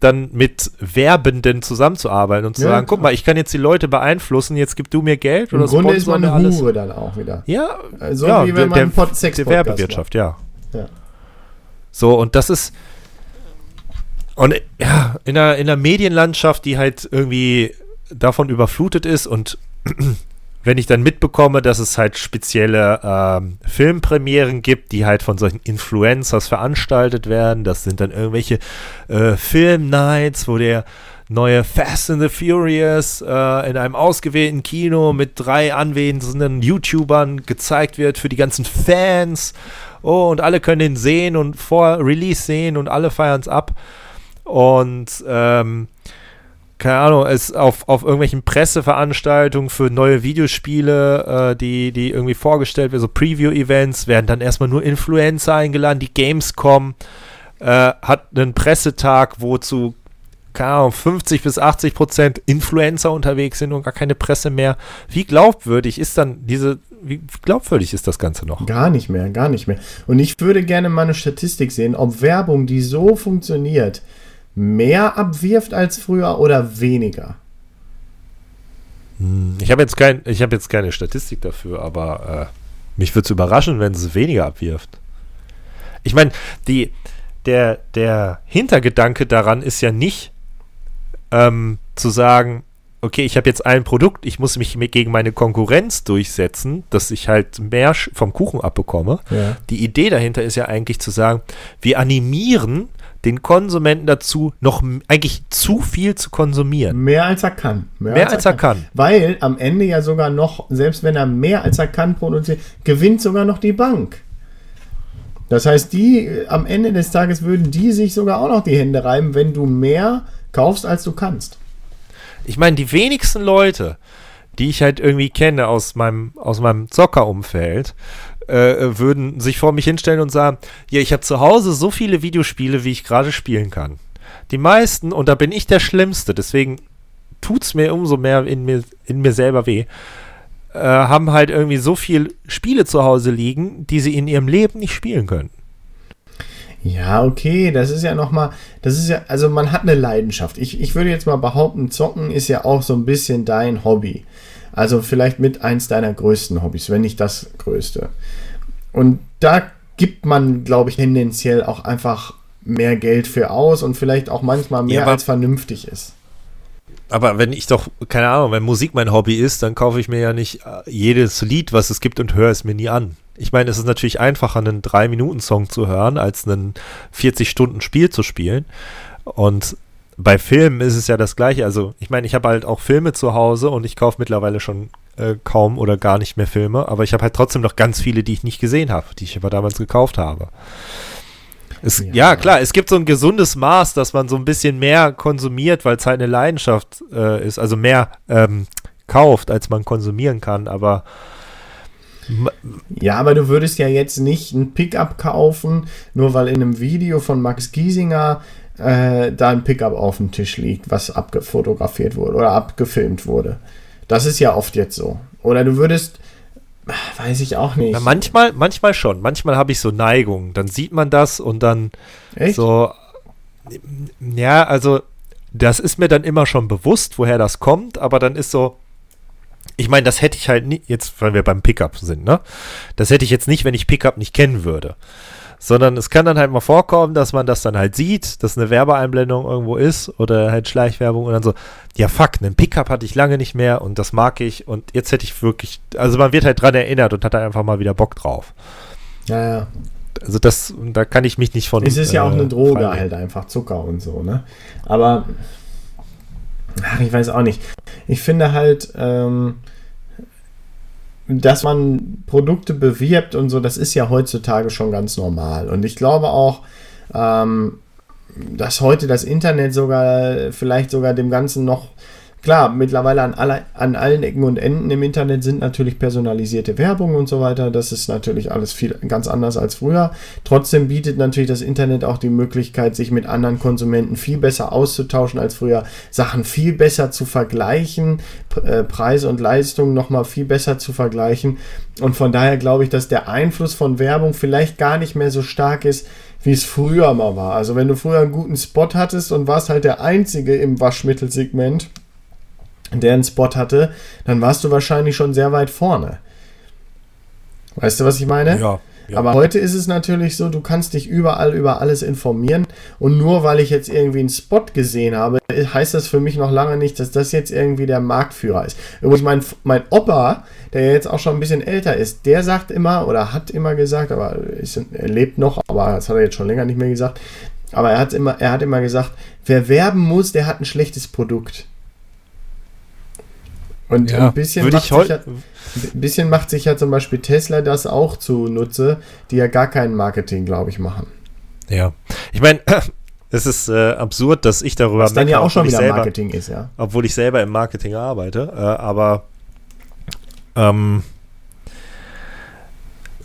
dann mit Werbenden zusammenzuarbeiten und zu Ja, sagen, guck klar. mal, ich kann jetzt die Leute beeinflussen, jetzt gib du mir Geld Im oder Grunde ist man eine alles. Hure dann auch wieder. Ja, Also ja, wie wenn der, man einen Pod- Sex der Werbewirtschaft, ja. Ja. So, und das ist und ja, in der, in der Medienlandschaft, die halt irgendwie davon überflutet ist und wenn ich dann mitbekomme, dass es halt spezielle ähm, Filmpremieren gibt, die halt von solchen Influencers veranstaltet werden, das sind dann irgendwelche äh, Filmnights, wo der neue Fast and the Furious äh, in einem ausgewählten Kino mit drei anwesenden YouTubern gezeigt wird für die ganzen Fans. Oh, und alle können den sehen und vor Release sehen und alle feiern es ab. Und ähm, keine Ahnung, es auf, auf irgendwelchen Presseveranstaltungen für neue Videospiele, äh, die, die irgendwie vorgestellt werden, so Preview-Events, werden dann erstmal nur Influencer eingeladen, die Gamescom äh, hat einen Pressetag, wo zu keine Ahnung, 50 bis 80 Prozent Influencer unterwegs sind und gar keine Presse mehr. Wie glaubwürdig ist dann diese, wie glaubwürdig ist das Ganze noch? Gar nicht mehr, gar nicht mehr. Und ich würde gerne mal eine Statistik sehen, ob Werbung, die so funktioniert, mehr abwirft als früher oder weniger. Ich habe jetzt, kein, ich hab jetzt keine Statistik dafür, aber äh, mich würde es überraschen, wenn es weniger abwirft. Ich meine, der, der Hintergedanke daran ist ja nicht ähm, zu sagen, okay, ich habe jetzt ein Produkt, ich muss mich gegen meine Konkurrenz durchsetzen, dass ich halt mehr vom Kuchen abbekomme. Ja. Die Idee dahinter ist ja eigentlich zu sagen, wir animieren den Konsumenten dazu, noch eigentlich zu viel zu konsumieren. Mehr als er kann. Mehr, mehr als, als, er kann. kann. Weil am Ende ja sogar noch, selbst wenn er mehr als er kann produziert, gewinnt sogar noch die Bank. Das heißt, die am Ende des Tages würden die sich sogar auch noch die Hände reiben, wenn du mehr kaufst, als du kannst. Ich meine, die wenigsten Leute, die ich halt irgendwie kenne aus meinem, aus meinem Zockerumfeld, äh, würden sich vor mich hinstellen und sagen, ja, ich habe zu Hause so viele Videospiele, wie ich gerade spielen kann. Die meisten, und da bin ich der Schlimmste, deswegen tut es mir umso mehr in mir, in mir selber weh, äh, haben halt irgendwie so viele Spiele zu Hause liegen, die sie in ihrem Leben nicht spielen können. Ja, okay, das ist ja nochmal, das ist ja, also man hat eine Leidenschaft. Ich, ich würde jetzt mal behaupten, Zocken ist ja auch so ein bisschen dein Hobby. Also vielleicht mit eins deiner größten Hobbys, wenn nicht das größte. Und da gibt man, glaube ich, tendenziell auch einfach mehr Geld für aus und vielleicht auch manchmal mehr ja, als vernünftig ist. Aber wenn ich doch, keine Ahnung, wenn Musik mein Hobby ist, dann kaufe ich mir ja nicht äh, jedes Lied, was es gibt und höre es mir nie an. Ich meine, es ist natürlich einfacher, einen 3-Minuten-Song zu hören, als einen 40-Stunden-Spiel zu spielen. Und bei Filmen ist es ja das gleiche. Also, ich meine, ich habe halt auch Filme zu Hause und ich kaufe mittlerweile schon äh, kaum oder gar nicht mehr Filme, aber ich habe halt trotzdem noch ganz viele, die ich nicht gesehen habe, die ich aber damals gekauft habe. Es, ja. ja. klar, es gibt so ein gesundes Maß, dass man so ein bisschen mehr konsumiert, weil es halt eine Leidenschaft äh, ist, also mehr ähm, kauft, als man konsumieren kann, aber ja, aber du würdest ja jetzt nicht ein Pickup kaufen, nur weil in einem Video von Max Giesinger äh, da ein Pickup auf dem Tisch liegt, was abgefotografiert wurde oder abgefilmt wurde. Das ist ja oft jetzt so. Oder du würdest, weiß ich auch nicht. Na, manchmal, manchmal schon. Manchmal habe ich so Neigungen. Dann sieht man das und dann Echt? so. Ja, also das ist mir dann immer schon bewusst, woher das kommt, aber dann ist so, ich meine, das hätte ich halt nicht, jetzt, weil wir beim Pickup sind, ne? Das hätte ich jetzt nicht, wenn ich Pickup nicht kennen würde sondern es kann dann halt mal vorkommen, dass man das dann halt sieht, dass eine Werbeeinblendung irgendwo ist oder halt Schleichwerbung und dann so, ja fuck, einen Pickup hatte ich lange nicht mehr und das mag ich und jetzt hätte ich wirklich, also man wird halt dran erinnert und hat da einfach mal wieder Bock drauf. Ja, ja. Also das, da kann ich mich nicht von. Es ist ja auch eine äh, Droge freien. halt einfach, Zucker und so, ne? Aber, ach, ich weiß auch nicht. Ich finde halt, ähm, dass man Produkte bewirbt und so, das ist ja heutzutage schon ganz normal. Und ich glaube auch, ähm, dass heute das Internet sogar vielleicht sogar dem Ganzen noch Klar, mittlerweile an, alle, an allen Ecken und Enden im Internet sind natürlich personalisierte Werbung und so weiter. Das ist natürlich alles viel ganz anders als früher. Trotzdem bietet natürlich das Internet auch die Möglichkeit, sich mit anderen Konsumenten viel besser auszutauschen als früher, Sachen viel besser zu vergleichen, äh, Preise und Leistungen nochmal viel besser zu vergleichen. Und von daher glaube ich, dass der Einfluss von Werbung vielleicht gar nicht mehr so stark ist, wie es früher mal war. Also wenn du früher einen guten Spot hattest und warst halt der Einzige im Waschmittelsegment, der einen Spot hatte, dann warst du wahrscheinlich schon sehr weit vorne. Weißt du, was ich meine? Ja. Ja. Aber heute ist es natürlich so, du kannst dich überall über alles informieren und nur weil ich jetzt irgendwie einen Spot gesehen habe, heißt das für mich noch lange nicht, dass das jetzt irgendwie der Marktführer ist. Übrigens, mein, mein Opa, der jetzt auch schon ein bisschen älter ist, der sagt immer oder hat immer gesagt, aber ist, er lebt noch, aber das hat er jetzt schon länger nicht mehr gesagt, aber er hat immer, er hat immer gesagt, wer werben muss, der hat ein schlechtes Produkt. Und ja, ein, bisschen macht sich ja, ein bisschen macht sich ja zum Beispiel Tesla das auch zunutze, die ja gar kein Marketing, glaube ich, machen. Ja, ich meine, es ist äh, absurd, dass ich darüber Was dann ja auch schon wieder selber, Marketing ist, ja. Obwohl ich selber im Marketing arbeite, äh, aber ähm,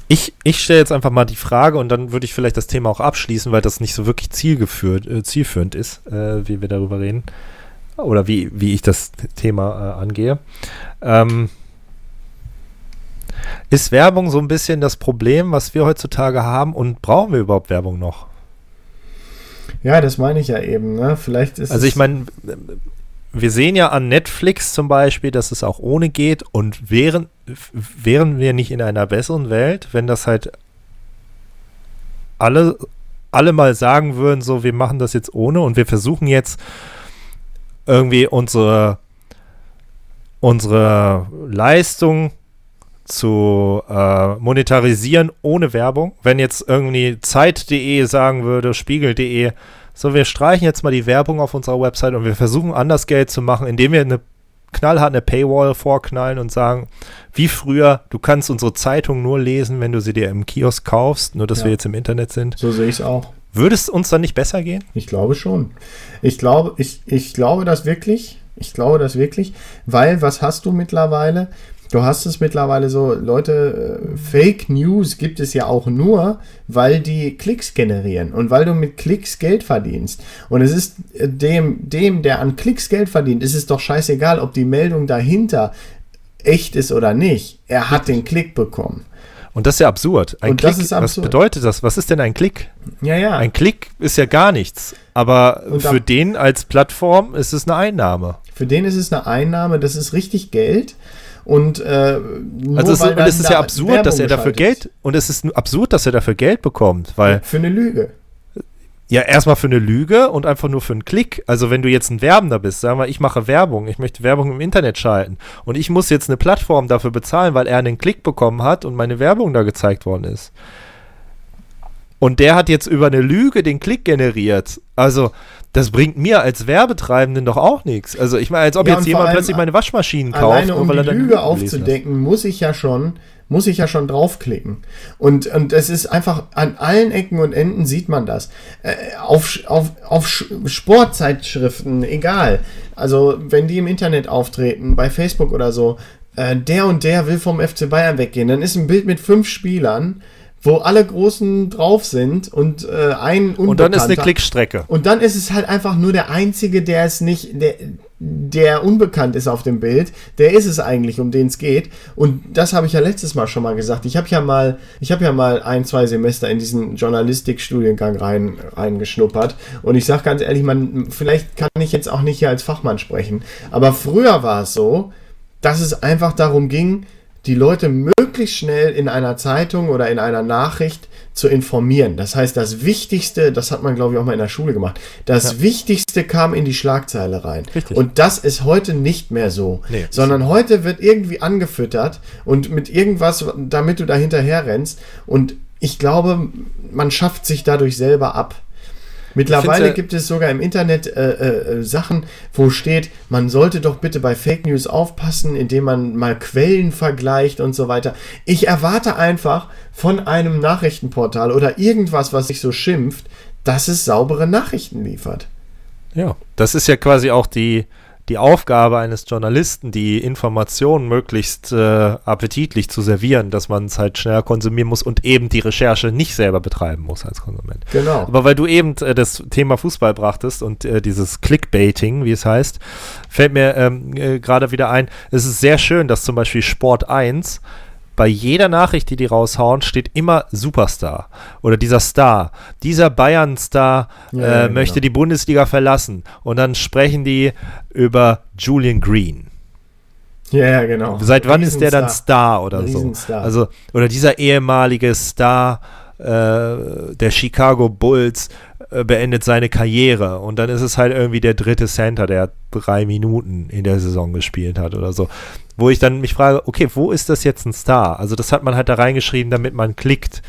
ich, ich stelle jetzt einfach mal die Frage und dann würde ich vielleicht das Thema auch abschließen, weil das nicht so wirklich zielgeführt, äh, zielführend ist, äh, wie wir darüber reden oder wie, wie ich das Thema äh, angehe. Ähm, ist Werbung so ein bisschen das Problem, was wir heutzutage haben und brauchen wir überhaupt Werbung noch? Ja, das meine ich ja eben. Ne? Vielleicht ist also ich meine, wir sehen ja an Netflix zum Beispiel, dass es auch ohne geht und wären, wären wir nicht in einer besseren Welt, wenn das halt alle alle mal sagen würden, so, wir machen das jetzt ohne und wir versuchen jetzt irgendwie unsere, unsere Leistung zu äh, monetarisieren ohne Werbung. Wenn jetzt irgendwie Zeit.de sagen würde, Spiegel.de, so, wir streichen jetzt mal die Werbung auf unserer Website und wir versuchen anders Geld zu machen, indem wir eine knallhart eine Paywall vorknallen und sagen, wie früher, du kannst unsere Zeitung nur lesen, wenn du sie dir im Kiosk kaufst, nur dass Ja. wir jetzt im Internet sind. So sehe ich es auch. Würde es uns dann nicht besser gehen? Ich glaube schon. Ich glaube, ich, ich glaube das wirklich. Ich glaube das wirklich, weil was hast du mittlerweile? Du hast es mittlerweile so, Leute, äh, Fake News gibt es ja auch nur, weil die Klicks generieren und weil du mit Klicks Geld verdienst. Und es ist äh, dem, dem, der an Klicks Geld verdient, ist es doch scheißegal, ob die Meldung dahinter echt ist oder nicht. Er hat den Klick bekommen. Und das ist ja absurd. Ein Und Klick, das ist was absurd. bedeutet das? Was ist denn ein Klick? Ja, ja. Ein Klick ist ja gar nichts. Aber Und da- für den als Plattform ist es eine Einnahme. Für den ist es eine Einnahme, das ist richtig Geld. Und, äh, Also es, weil und dann es ist ja absurd, dass er dafür Geld und es ist absurd, dass er dafür Geld bekommt, weil. Für eine Lüge. Ja erstmal für eine Lüge und einfach nur für einen Klick. Also wenn du jetzt ein Werbender bist, sagen wir, ich mache Werbung, ich möchte Werbung im Internet schalten und ich muss jetzt eine Plattform dafür bezahlen, weil er einen Klick bekommen hat und meine Werbung da gezeigt worden ist. Und der hat jetzt über eine Lüge den Klick generiert. Also, das bringt mir als Werbetreibenden doch auch nichts. Also, ich meine, als ob Ja, jetzt jemand plötzlich meine Waschmaschinen kauft, Alleine um weil die Lüge aufzudecken, muss ich ja schon, muss ich ja schon draufklicken. Und, und es ist einfach, an allen Ecken und Enden sieht man das. Äh, auf, auf, auf Sch- Sportzeitschriften, egal. Also, wenn die im Internet auftreten, bei Facebook oder so, äh, der und der will vom FC Bayern weggehen, dann ist ein Bild mit fünf Spielern, wo alle Großen drauf sind und äh, ein Und dann ist eine Unbekannter- Klickstrecke. und dann ist es halt einfach nur der Einzige, der es nicht, der, der unbekannt ist auf dem Bild, der ist es eigentlich, um den es geht. Und das habe ich ja letztes Mal schon mal gesagt. Ich habe ja mal, ich habe ja mal ein, zwei Semester in diesen Journalistik-Studiengang rein, reingeschnuppert. Und ich sage ganz ehrlich, man, vielleicht kann ich jetzt auch nicht hier als Fachmann sprechen. Aber früher war es so, dass es einfach darum ging, die Leute möglichst schnell in einer Zeitung oder in einer Nachricht zu informieren. Das heißt, das Wichtigste, das hat man, glaube ich, auch mal in der Schule gemacht, das Wichtigste kam in die Schlagzeile rein. Richtig. Und das ist heute nicht mehr so. Nee. sondern heute wird irgendwie angefüttert und mit irgendwas, damit du da hinterher rennst. Und ich glaube, man schafft sich dadurch selber ab. Mittlerweile ja- gibt es sogar im Internet äh, äh, äh, Sachen, wo steht, man sollte doch bitte bei Fake News aufpassen, indem man mal Quellen vergleicht und so weiter. Ich erwarte einfach von einem Nachrichtenportal oder irgendwas, was sich so schimpft, dass es saubere Nachrichten liefert. Ja, das ist ja quasi auch die, die Aufgabe eines Journalisten, die Informationen möglichst äh, appetitlich zu servieren, dass man es halt schneller konsumieren muss und eben die Recherche nicht selber betreiben muss als Konsument. Genau. Aber weil du eben äh, das Thema Fußball brachtest und äh, dieses Clickbaiting, wie es heißt, fällt mir ähm, äh, gerade wieder ein, es ist sehr schön, dass zum Beispiel Sport 1 bei jeder Nachricht, die die raushauen, steht immer Superstar oder dieser Star. Dieser Bayern-Star Ja, äh, ja, möchte genau. die Bundesliga verlassen. Und dann sprechen die über Julian Green. Ja, ja, genau. Seit wann ist der dann Riesenstar. Star oder so? Riesenstar. Also, oder dieser ehemalige Star äh, der Chicago Bulls beendet seine Karriere und dann ist es halt irgendwie der dritte Center, der drei Minuten in der Saison gespielt hat oder so. Wo ich dann mich frage, okay, wo ist das jetzt ein Star? Also das hat man halt da reingeschrieben, damit man klickt.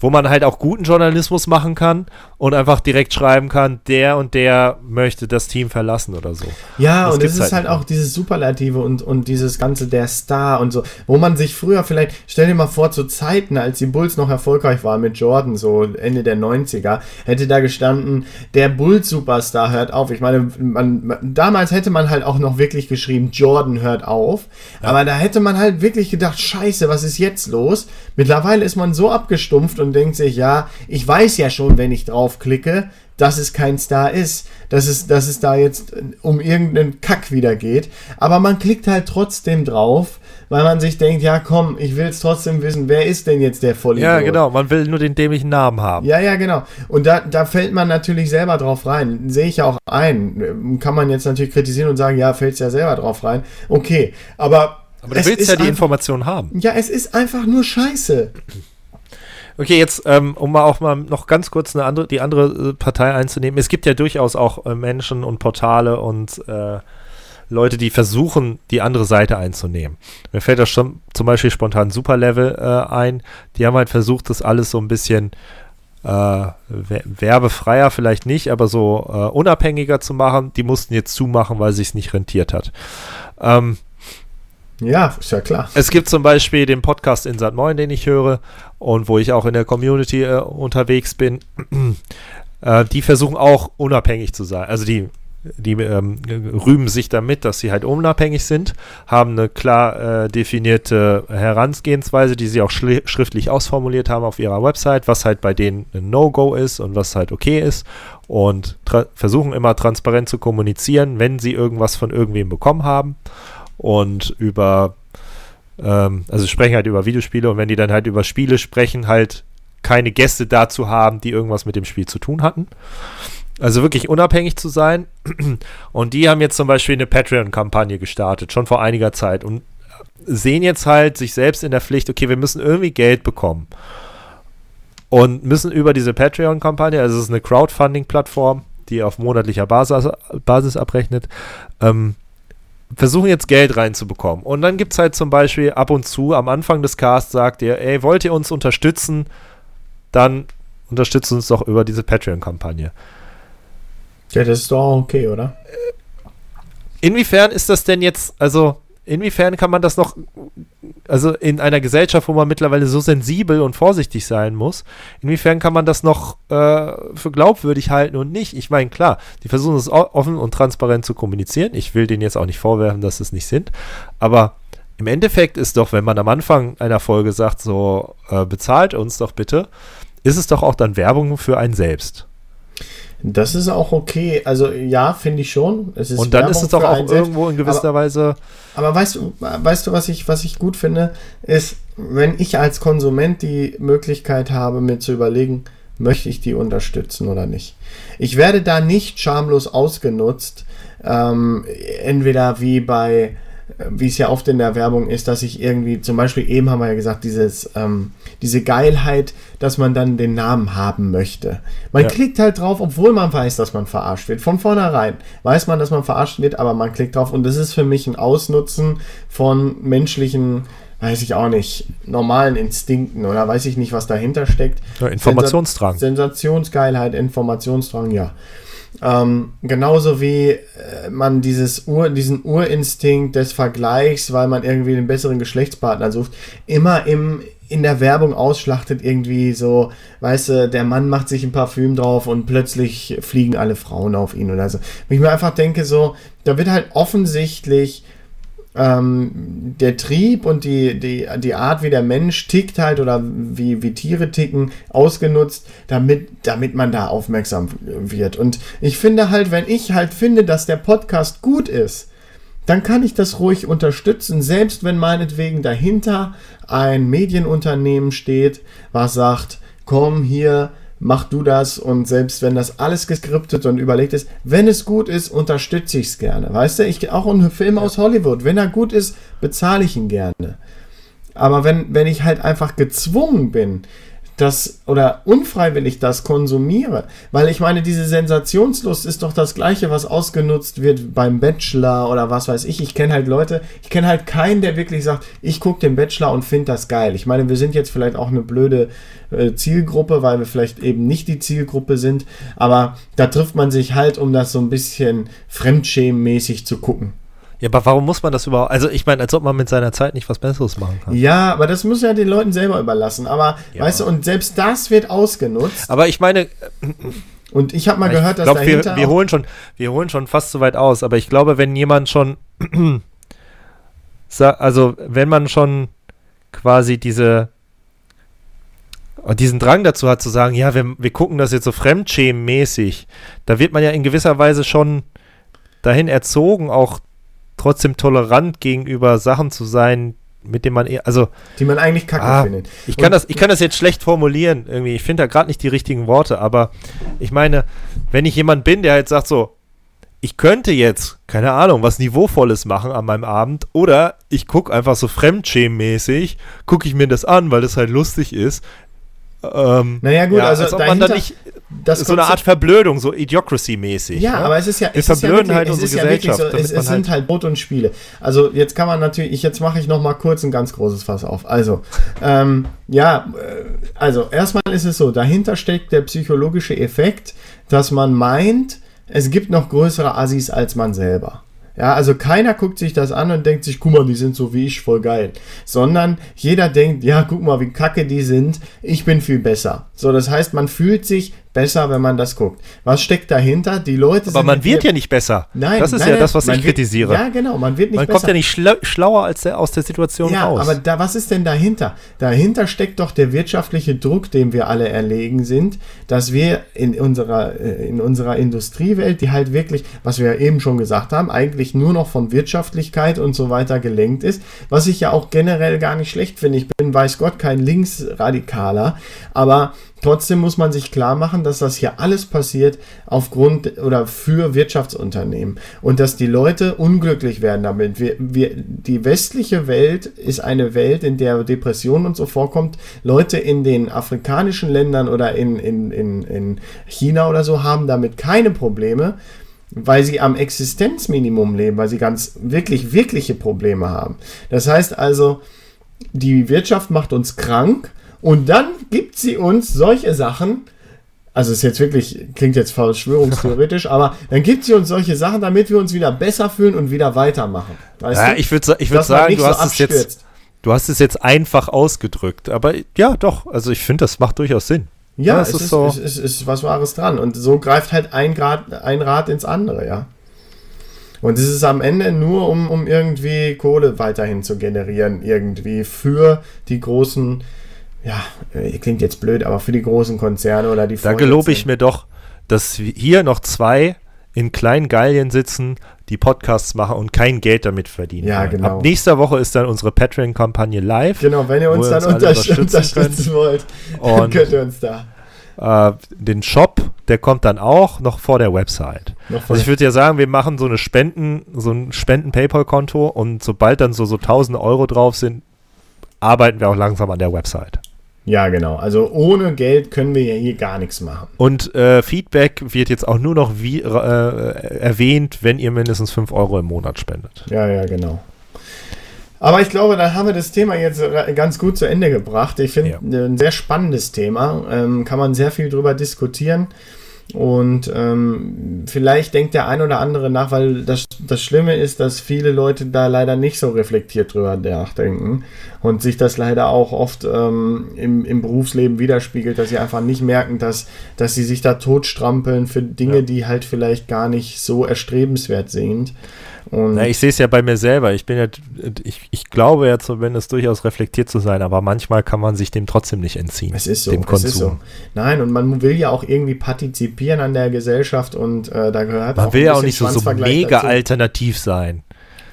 Wo man halt auch guten Journalismus machen kann und einfach direkt schreiben kann, der und der möchte das Team verlassen oder so. Ja, Das und es ist halt halt auch dieses Superlative und, und dieses ganze der Star und so, wo man sich früher vielleicht, stell dir mal vor, zu Zeiten, als die Bulls noch erfolgreich waren mit Jordan, so Ende der 90er, hätte da gestanden, der Bulls-Superstar hört auf. Ich meine, man, man, damals hätte man halt auch noch wirklich geschrieben, Jordan hört auf, aber da hätte man halt wirklich gedacht, scheiße, was ist jetzt los? Mittlerweile ist man so abgestumpft und denkt sich, ja, ich weiß ja schon, wenn ich draufklicke, dass es kein Star ist, dass es, dass es da jetzt äh, um irgendeinen Kack wieder geht. Aber man klickt halt trotzdem drauf, weil man sich denkt, ja komm, ich will es trotzdem wissen, wer ist denn jetzt der Vollidiot? Ja, genau. Man will nur den dämlichen Namen haben. Ja, ja, genau. Und da, da fällt man natürlich selber drauf rein. Sehe ich ja auch ein. Kann man jetzt natürlich kritisieren und sagen, ja, fällt's ja selber drauf rein. Okay, aber. Aber du es willst ja die Information haben. Ja, es ist einfach nur scheiße. Okay, jetzt, ähm, um mal auch mal noch ganz kurz eine andere, die andere äh, Partei einzunehmen. Es gibt ja durchaus auch äh, Menschen und Portale und äh, Leute, die versuchen, die andere Seite einzunehmen. Mir fällt das schon zum Beispiel spontan Superlevel äh, ein. Die haben halt versucht, das alles so ein bisschen äh, werbefreier vielleicht nicht, aber so äh, unabhängiger zu machen. Die mussten jetzt zumachen, weil es sich nicht rentiert hat. Ähm, ja, ist ja klar. Es gibt zum Beispiel den Podcast Insat 9, den ich höre und wo ich auch in der Community äh, unterwegs bin. äh, die versuchen auch unabhängig zu sein. Also die, die ähm, rühmen sich damit, dass sie halt unabhängig sind, haben eine klar äh, definierte Herangehensweise, die sie auch schriftlich ausformuliert haben auf ihrer Website, was halt bei denen ein No-Go ist und was halt okay ist und versuchen immer transparent zu kommunizieren, wenn sie irgendwas von irgendwem bekommen haben und über, ähm, also sprechen halt über Videospiele und wenn die dann halt über Spiele sprechen, halt keine Gäste dazu haben, die irgendwas mit dem Spiel zu tun hatten. Also wirklich unabhängig zu sein. Und die haben jetzt zum Beispiel eine Patreon-Kampagne gestartet, schon vor einiger Zeit und sehen jetzt halt sich selbst in der Pflicht, okay, wir müssen irgendwie Geld bekommen. Und müssen über diese Patreon-Kampagne, also es ist eine Crowdfunding-Plattform, die auf monatlicher Basis, Basis abrechnet, ähm, versuchen jetzt Geld reinzubekommen. Und dann gibt es halt zum Beispiel ab und zu am Anfang des Casts sagt ihr, ey, wollt ihr uns unterstützen? Dann unterstützt uns doch über diese Patreon-Kampagne. Ja, das ist doch okay, oder? Inwiefern ist das denn jetzt, also inwiefern kann man das noch, also in einer Gesellschaft, wo man mittlerweile so sensibel und vorsichtig sein muss, inwiefern kann man das noch äh, für glaubwürdig halten und nicht? Ich meine, klar, die versuchen es offen und transparent zu kommunizieren. Ich will denen jetzt auch nicht vorwerfen, dass es nicht sind, aber im Endeffekt ist doch, wenn man am Anfang einer Folge sagt, so äh, bezahlt uns doch bitte, ist es doch auch dann Werbung für einen selbst. Das ist auch okay. Also ja, finde ich schon. und dann ist es doch auch irgendwo in gewisser aber, Weise. Aber weißt du, weißt du, was ich, was ich gut finde, ist, wenn ich als Konsument die Möglichkeit habe, mir zu überlegen, möchte ich die unterstützen oder nicht. Ich werde da nicht schamlos ausgenutzt, ähm, entweder wie bei wie es ja oft in der Werbung ist, dass ich irgendwie, zum Beispiel eben haben wir ja gesagt, dieses, ähm, diese Geilheit, dass man dann den Namen haben möchte. Man ja. klickt halt drauf, obwohl man weiß, dass man verarscht wird. Von vornherein weiß man, dass man verarscht wird, aber man klickt drauf und das ist für mich ein Ausnutzen von menschlichen weiß ich auch nicht, normalen Instinkten oder weiß ich nicht, was dahinter steckt. Ja, Informationsdrang. Sensationsgeilheit, Informationsdrang, ja. Ähm, genauso wie äh, man dieses Ur, diesen Urinstinkt des Vergleichs, weil man irgendwie den besseren Geschlechtspartner sucht, immer im, in der Werbung ausschlachtet, irgendwie so, weißt du, der Mann macht sich ein Parfüm drauf und plötzlich fliegen alle Frauen auf ihn oder so. Wenn ich mir einfach denke, so, da wird halt offensichtlich ähm, der Trieb und die, die, die Art, wie der Mensch tickt halt oder wie, wie Tiere ticken, ausgenutzt, damit, damit man da aufmerksam wird. Und ich finde halt, wenn ich halt finde, dass der Podcast gut ist, dann kann ich das ruhig unterstützen, selbst wenn meinetwegen dahinter ein Medienunternehmen steht, was sagt, komm hier, mach du das und selbst wenn das alles geskriptet und überlegt ist, wenn es gut ist, unterstütze ich es gerne. Weißt du, ich auch ein Film aus Hollywood, wenn er gut ist, bezahle ich ihn gerne. Aber wenn, wenn ich halt einfach gezwungen bin, das oder unfreiwillig das konsumiere. Weil ich meine, diese Sensationslust ist doch das gleiche, was ausgenutzt wird beim Bachelor oder was weiß ich. Ich kenne halt Leute, ich kenne halt keinen, der wirklich sagt, ich gucke den Bachelor und finde das geil. Ich meine, wir sind jetzt vielleicht auch eine blöde äh, Zielgruppe, weil wir vielleicht eben nicht die Zielgruppe sind, aber da trifft man sich halt, um das so ein bisschen fremdschämenmäßig zu gucken. Ja, aber warum muss man das überhaupt? Also, ich meine, als ob man mit seiner Zeit nicht was Besseres machen kann. Ja, aber das muss ja den Leuten selber überlassen. Aber, ja. weißt du, und selbst das wird ausgenutzt. Aber ich meine. Und ich habe mal gehört, dass glaub, wir, wir holen schon, wir holen schon fast so weit aus. Aber ich glaube, wenn jemand schon. also, wenn man schon quasi diese. diesen Drang dazu hat, zu sagen, ja, wir, wir gucken das jetzt so fremdschämenmäßig, da wird man ja in gewisser Weise schon dahin erzogen, auch trotzdem tolerant gegenüber Sachen zu sein, mit denen man eher, also die man eigentlich kacke ah, findet. Ich kann das, ich kann das jetzt schlecht formulieren irgendwie. Ich finde da gerade nicht die richtigen Worte, aber ich meine, wenn ich jemand bin, der halt sagt so, ich könnte jetzt, keine Ahnung, was Niveauvolles machen an meinem Abend oder ich gucke einfach so fremdschämmäßig, gucke ich mir das an, weil das halt lustig ist. Ähm, Naja, gut, ja, also als ob man dann nicht Das so eine Art Verblödung, so Idiocracy-mäßig. Ja, ne? aber es ist ja, Wir es ist ja verblöden wirklich, halt es ist ja wirklich Gesellschaft. so, es, es sind halt Brot und Spiele. Also jetzt kann man natürlich, ich, jetzt mache ich noch mal kurz ein ganz großes Fass auf. Also, ähm, ja, äh, also erstmal ist es so, dahinter steckt der psychologische Effekt, dass man meint, es gibt noch größere Assis als man selber. Ja, also keiner guckt sich das an und denkt sich, guck mal, die sind so wie ich, voll geil. Sondern jeder denkt, ja, guck mal, wie kacke die sind, ich bin viel besser. So, das heißt, man fühlt sich besser, wenn man das guckt. Was steckt dahinter? Die Leute aber man wird ja nicht besser. Nein, das ist nein, ja das, was man ich wird- kritisiere. Ja, genau, man wird nicht man besser. kommt ja nicht schla schlauer als der, aus der Situation Ja, raus. aber da, was ist denn dahinter? Dahinter steckt doch der wirtschaftliche Druck, dem wir alle erlegen sind, dass wir in unserer, äh, in unserer Industriewelt, die halt wirklich, was wir ja eben schon gesagt haben, eigentlich nur noch von Wirtschaftlichkeit und so weiter gelenkt ist, was ich ja auch generell gar nicht schlecht finde. Ich bin, weiß Gott, kein Linksradikaler, aber Trotzdem muss man sich klar machen, dass das hier alles passiert aufgrund oder für Wirtschaftsunternehmen und dass die Leute unglücklich werden damit. Wir, wir, die westliche Welt ist eine Welt, in der Depression und so vorkommt. Leute in den afrikanischen Ländern oder in, in, in, in China oder so haben damit keine Probleme weil sie am Existenzminimum leben, weil sie ganz wirklich, wirkliche Probleme haben. Das heißt also, die Wirtschaft macht uns krank und dann gibt sie uns solche Sachen, also ist jetzt wirklich, klingt jetzt verschwörungstheoretisch, aber dann gibt sie uns solche Sachen, damit wir uns wieder besser fühlen und wieder weitermachen. Ja, du? ich würde ich würd sagen, du so hast es jetzt, abstürzt. du hast es jetzt einfach ausgedrückt. Aber ja, doch. Also ich finde, das macht durchaus Sinn. Ja, das es ist ist, so- es ist, ist was Wahres dran. Und so greift halt ein, Grad, ein Rad ins andere, ja. Und es ist am Ende nur, um, um irgendwie Kohle weiterhin zu generieren, irgendwie für die großen, ja, äh, klingt jetzt blöd, aber für die großen Konzerne oder die Da gelobe ich mir doch, dass hier noch zwei in kleinen Gallien sitzen, die Podcasts machen und kein Geld damit verdienen. Ja, wollen. genau. Ab nächster Woche ist dann unsere Patreon-Kampagne live. Genau, wenn ihr uns dann alle unterstützen, unterstützen wollt, dann Und- könnt ihr uns da. Äh, den Shop, der kommt dann auch noch vor der Website. Vor Also ich würde ja sagen, wir machen so eine Spenden, so ein Spenden-PayPal-Konto und sobald dann so, so 1000 Euro drauf sind, arbeiten wir auch langsam an der Website. Ja, genau. Also ohne Geld können wir ja hier gar nichts machen. Und äh, Feedback wird jetzt auch nur noch wie, äh, erwähnt, wenn ihr mindestens 5 Euro im Monat spendet. Ja, ja, genau. Aber ich glaube, dann haben wir das Thema jetzt re- ganz gut zu Ende gebracht. Ich finde Ja. ein sehr spannendes Thema. Ähm, kann man sehr viel drüber diskutieren. Und ähm, vielleicht denkt der ein oder andere nach, weil das, das Schlimme ist, dass viele Leute da leider nicht so reflektiert drüber nachdenken und sich das leider auch oft ähm, im, im Berufsleben widerspiegelt, dass sie einfach nicht merken, dass, dass sie sich da totstrampeln für Dinge, Ja. die halt vielleicht gar nicht so erstrebenswert sind. Und Na, ich sehe es ja bei mir selber. Ich bin ja, ich, ich glaube ja zumindest durchaus reflektiert zu sein, aber manchmal kann man sich dem trotzdem nicht entziehen. Es ist so, dem Konsum. so. Nein, und man will ja auch irgendwie partizipieren an der Gesellschaft und äh, da gehört Man auch will ja auch nicht so, so mega dazu. alternativ sein.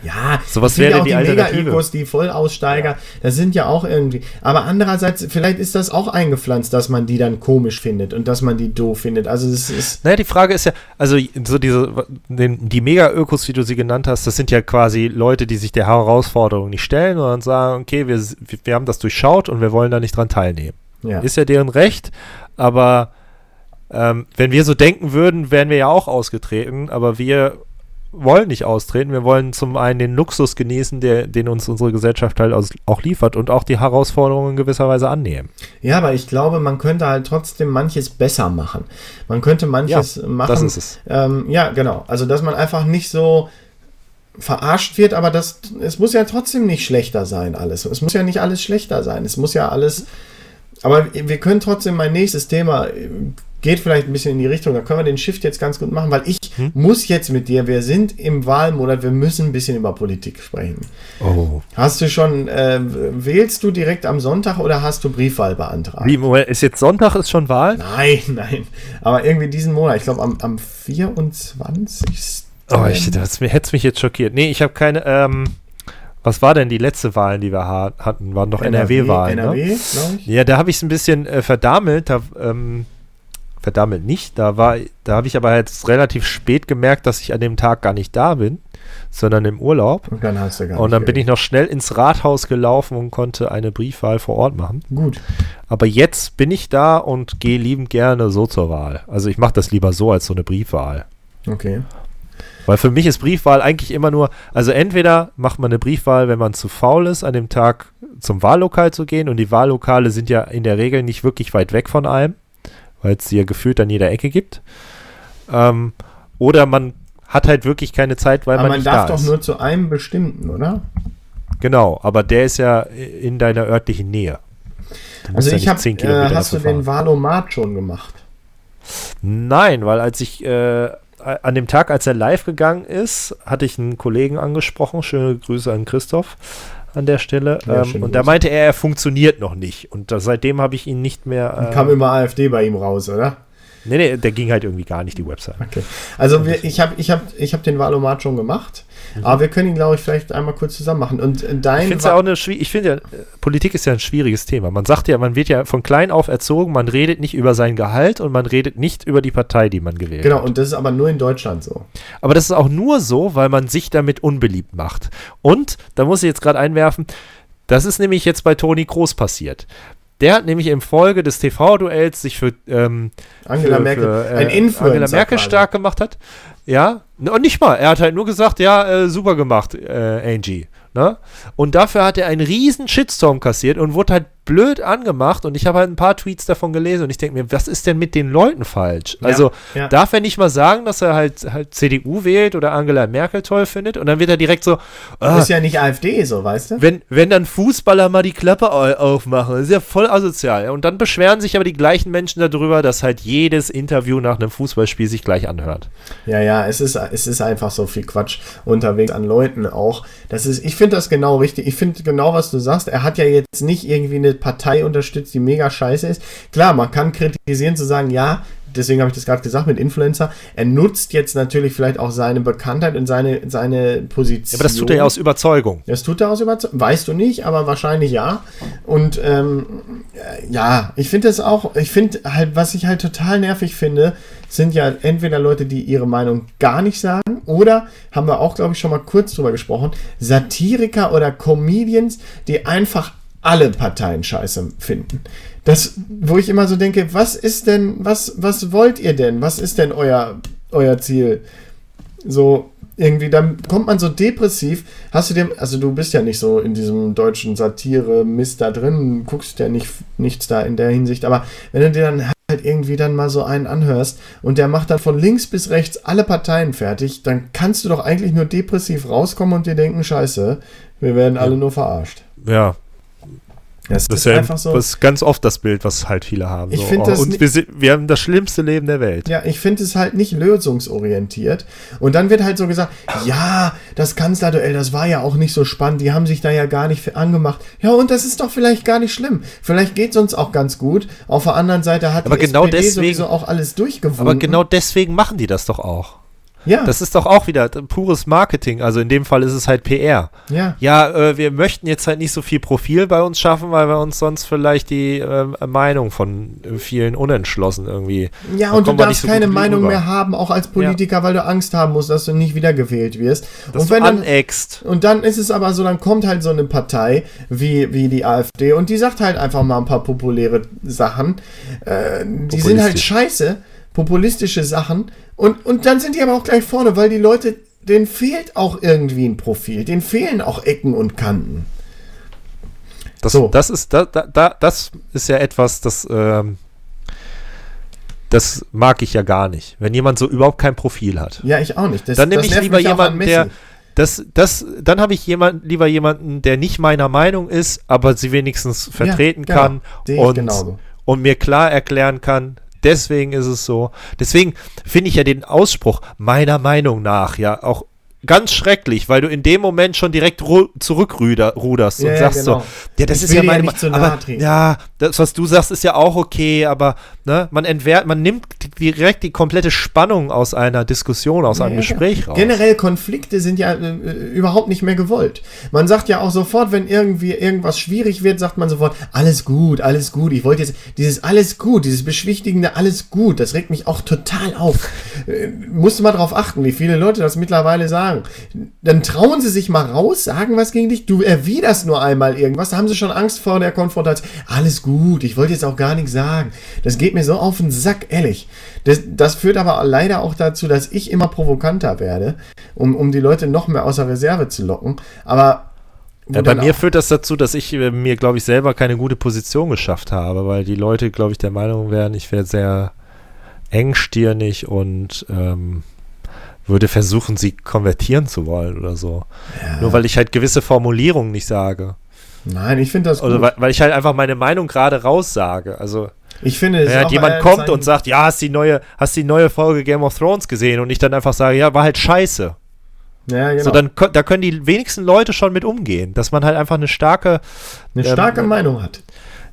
Ja, So, was es sind wäre ja auch die die? Mega-Ökos, die Vollaussteiger, das sind ja auch irgendwie. Aber andererseits, vielleicht ist das auch eingepflanzt, dass man die dann komisch findet und dass man die doof findet. Also es ist. Naja, die Frage ist ja, also so diese, den, die Mega-Ökos, wie du sie genannt hast, das sind ja quasi Leute, die sich der Herausforderung nicht stellen und sagen, okay, wir, wir haben das durchschaut und wir wollen da nicht dran teilnehmen. Ja. Ist ja deren Recht, aber ähm, wenn wir so denken würden, wären wir ja auch ausgetreten, aber wir wollen nicht austreten. Wir wollen zum einen den Luxus genießen, der, den uns unsere Gesellschaft halt auch liefert und auch die Herausforderungen in gewisser Weise annehmen. ja, aber ich glaube, man könnte halt trotzdem manches besser machen. Man könnte manches machen. das ist es. Ähm, ja, genau. Also, dass man einfach nicht so verarscht wird, aber das, es muss ja trotzdem nicht schlechter sein, alles. Es muss ja nicht alles schlechter sein. Es muss ja alles. Aber wir können trotzdem, mein nächstes Thema äh, geht vielleicht ein bisschen in die Richtung, da können wir den Shift jetzt ganz gut machen, weil ich Hm? muss jetzt mit dir, wir sind im Wahlmonat, wir müssen ein bisschen über Politik sprechen. Oh. Hast du schon, äh, wählst du direkt am Sonntag oder hast du Briefwahl beantragt? Wie, Moment, ist jetzt Sonntag, ist schon Wahl? Nein, nein. Aber irgendwie diesen Monat, ich glaube am, am 24. Oh, ich, das hätte es mich jetzt schockiert. Nee, ich habe keine, ähm, was war denn die letzte Wahlen, die wir ha hatten? Waren doch NRW-Wahlen, NRW, ne? glaube ich. Ja, da habe ich es ein bisschen äh, verdammelt. Da, ähm, verdammelt nicht. Da war, da habe ich aber jetzt relativ spät gemerkt, dass ich an dem Tag gar nicht da bin. sondern im Urlaub. Und dann hast du gar Und dann bin ich noch schnell ins Rathaus gelaufen und konnte eine Briefwahl vor Ort machen. Gut. Aber jetzt bin ich da und gehe liebend gerne so zur Wahl. Also ich mache das lieber so als so eine Briefwahl. Okay. Weil für mich ist Briefwahl eigentlich immer nur, also entweder macht man eine Briefwahl, wenn man zu faul ist, an dem Tag zum Wahllokal zu gehen und die Wahllokale sind ja in der Regel nicht wirklich weit weg von einem, weil es sie ja gefühlt an jeder Ecke gibt. Ähm, oder man hat halt wirklich keine Zeit, weil Aber man man nicht darf da doch ist. nur zu einem bestimmten, oder? Genau, aber der ist ja in deiner örtlichen Nähe. Du musst Also ja ich nicht habe, äh, hast du dafür den fahren. Valomat schon gemacht? Nein, weil als ich äh, an dem Tag, als er live gegangen ist, hatte ich einen Kollegen angesprochen. Schöne Grüße an Christoph an der Stelle. Ja, ähm, und da meinte er, er funktioniert noch nicht. Und da, seitdem habe ich ihn nicht mehr. Äh, Kam immer AfD bei ihm raus, oder? Nee, nee, der ging halt irgendwie gar nicht, die Website. Okay. Also wir, ich habe ich hab, ich hab den Valomat schon gemacht, aber wir können ihn, glaube ich, vielleicht einmal kurz zusammen machen. Und äh, Mhm. Ich dein finde ja auch eine schwi- ich finde ja, Politik ist ja ein schwieriges Thema. Man sagt ja, man wird ja von klein auf erzogen, man redet nicht über sein Gehalt und man redet nicht über die Partei, die man gewählt Genau, hat. und das ist aber nur in Deutschland so. Aber das ist auch nur so, weil man sich damit unbeliebt macht. Und, da muss ich jetzt gerade einwerfen, das ist nämlich jetzt bei Toni Kroos passiert. Der hat nämlich im Folge des TV-Duells sich für, ähm, Angela für, Merkel, für, äh, ein Influencer. Angela Merkel stark gemacht hat. Ja, und nicht mal. Er hat halt nur gesagt, ja, äh, super gemacht, äh, Angie. Ne? Und dafür hat er einen riesen Shitstorm kassiert und wurde halt blöd angemacht. Und ich habe halt ein paar Tweets davon gelesen und ich denke mir, was ist denn mit den Leuten falsch? Ja, Also ja. darf er nicht mal sagen, dass er halt, halt CDU wählt oder Angela Merkel toll findet? Und dann wird er direkt so, ah, Ist ja nicht AfD so, weißt du? wenn, wenn dann Fußballer mal die Klappe au- aufmachen, das ist ja voll asozial. Und dann beschweren sich aber die gleichen Menschen darüber, dass halt jedes Interview nach einem Fußballspiel sich gleich anhört. Ja, ja, es ist, es ist einfach so viel Quatsch unterwegs an Leuten auch. Das ist, ich finde das genau richtig. Ich finde genau, was du sagst. Er hat ja jetzt nicht irgendwie eine Partei unterstützt, die mega scheiße ist. Klar, man kann kritisieren zu sagen, ja, deswegen habe ich das gerade gesagt mit Influencer. Er nutzt jetzt natürlich vielleicht auch seine Bekanntheit und seine, seine Position. Aber das tut er ja aus Überzeugung. Das tut er aus Überzeugung. Weißt du nicht, aber wahrscheinlich ja. Und ähm, äh, ja, ich finde das auch, ich finde halt, was ich halt total nervig finde, sind ja entweder Leute, die ihre Meinung gar nicht sagen, oder haben wir auch, glaube ich, schon mal kurz drüber gesprochen, Satiriker oder Comedians, die einfach alle Parteien scheiße finden. Das, wo ich immer so denke, was ist denn, was, was wollt ihr denn? Was ist denn euer, euer Ziel? So, irgendwie, dann kommt man so depressiv. Hast du dem, also du bist ja nicht so in diesem deutschen Satire-Mist da drin, guckst ja nicht, nichts da in der Hinsicht, aber wenn du dir dann halt irgendwie dann mal so einen anhörst und der macht dann von links bis rechts alle Parteien fertig, dann kannst du doch eigentlich nur depressiv rauskommen und dir denken, scheiße, wir werden alle nur verarscht. Ja, Das, das ist ja einfach so. das ist ganz oft das Bild, was halt viele haben. Ich so. Oh, das und wir, sind, wir haben das schlimmste Leben der Welt. Ja, ich finde es halt nicht lösungsorientiert. Und dann wird halt so gesagt, ja, das Kanzlerduell, das war ja auch nicht so spannend, die haben sich da ja gar nicht angemacht. Ja, und das ist doch vielleicht gar nicht schlimm. Vielleicht geht es uns auch ganz gut. Auf der anderen Seite hat Aber die genau SPD deswegen- sowieso auch alles durchgewunken. Aber genau deswegen machen die das doch auch. Ja, Das ist doch auch wieder pures Marketing. Also in dem Fall ist es halt PR. ja. Ja, äh, wir möchten jetzt halt nicht so viel Profil bei uns schaffen, weil wir uns sonst vielleicht die äh, Meinung von vielen unentschlossen irgendwie. Ja, und du darfst so keine Meinung rüber. mehr haben, auch als Politiker, weil du Angst haben musst, dass du nicht wiedergewählt wirst. Dass und du wenn dann, aneckst. Und dann ist es aber so, dann kommt halt so eine Partei wie, wie die AfD und die sagt halt einfach mal ein paar populäre Sachen. Äh, die sind halt scheiße, populistische Sachen. Und, und dann sind die aber auch gleich vorne, weil die Leute, denen fehlt auch irgendwie ein Profil, denen fehlen auch Ecken und Kanten. Das, So. das, ist, da, da, da, das ist ja etwas, das, ähm, das mag ich ja gar nicht. Wenn jemand so überhaupt kein Profil hat. Ja, ich auch nicht. Das, Dann nehme ich lieber jemanden, der. Das, das, dann habe ich jemand, lieber jemanden, der nicht meiner Meinung ist, aber sie wenigstens vertreten genau. kann und, und mir klar erklären kann, deswegen ist es so. Deswegen finde ich ja den Ausspruch meiner Meinung nach ja auch ganz schrecklich, weil du in dem Moment schon direkt ru zurückruderst Ja, und ja, sagst genau. so, ja, das Ich ist ja ja meine Ma- nahe aber, treten. Ja, das, was du sagst, ist ja auch okay, aber ne, man entwehrt, man nimmt direkt die komplette Spannung aus einer Diskussion, aus einem Ja, Gespräch ja. raus. Generell Konflikte sind ja äh, äh, überhaupt nicht mehr gewollt. Man sagt ja auch sofort, wenn irgendwie irgendwas schwierig wird, sagt man sofort, alles gut, alles gut. Ich wollte jetzt dieses alles gut, dieses beschwichtigende alles gut, das regt mich auch total auf. Äh, musst du mal drauf achten, wie viele Leute das mittlerweile sagen. Sagen. Dann trauen sie sich mal raus, sagen was gegen dich. Du erwiderst nur einmal irgendwas. Da haben sie schon Angst vor der Konfrontation. Alles gut, ich wollte jetzt auch gar nichts sagen. Das geht mir so auf den Sack, ehrlich. Das, das führt aber leider auch dazu, dass ich immer provokanter werde, um, um die Leute noch mehr außer Reserve zu locken. Aber ja, bei mir führt das dazu, dass ich äh, mir, glaube ich, selber keine gute Position geschafft habe, weil die Leute, glaube ich, der Meinung wären, ich wäre sehr engstirnig und ähm, würde versuchen, sie konvertieren zu wollen oder so. Ja. Nur weil ich halt gewisse Formulierungen nicht sage. Nein, ich finde das gut. Weil, weil, ich halt einfach meine Meinung gerade raussage. Also, ich finde, wenn halt jemand kommt und sagt, ja, hast die neue, hast die neue Folge Game of Thrones gesehen und ich dann einfach sage, ja, war halt scheiße. Ja, genau. So, dann, da können die wenigsten Leute schon mit umgehen, dass man halt einfach eine starke eine starke ähm, Meinung hat.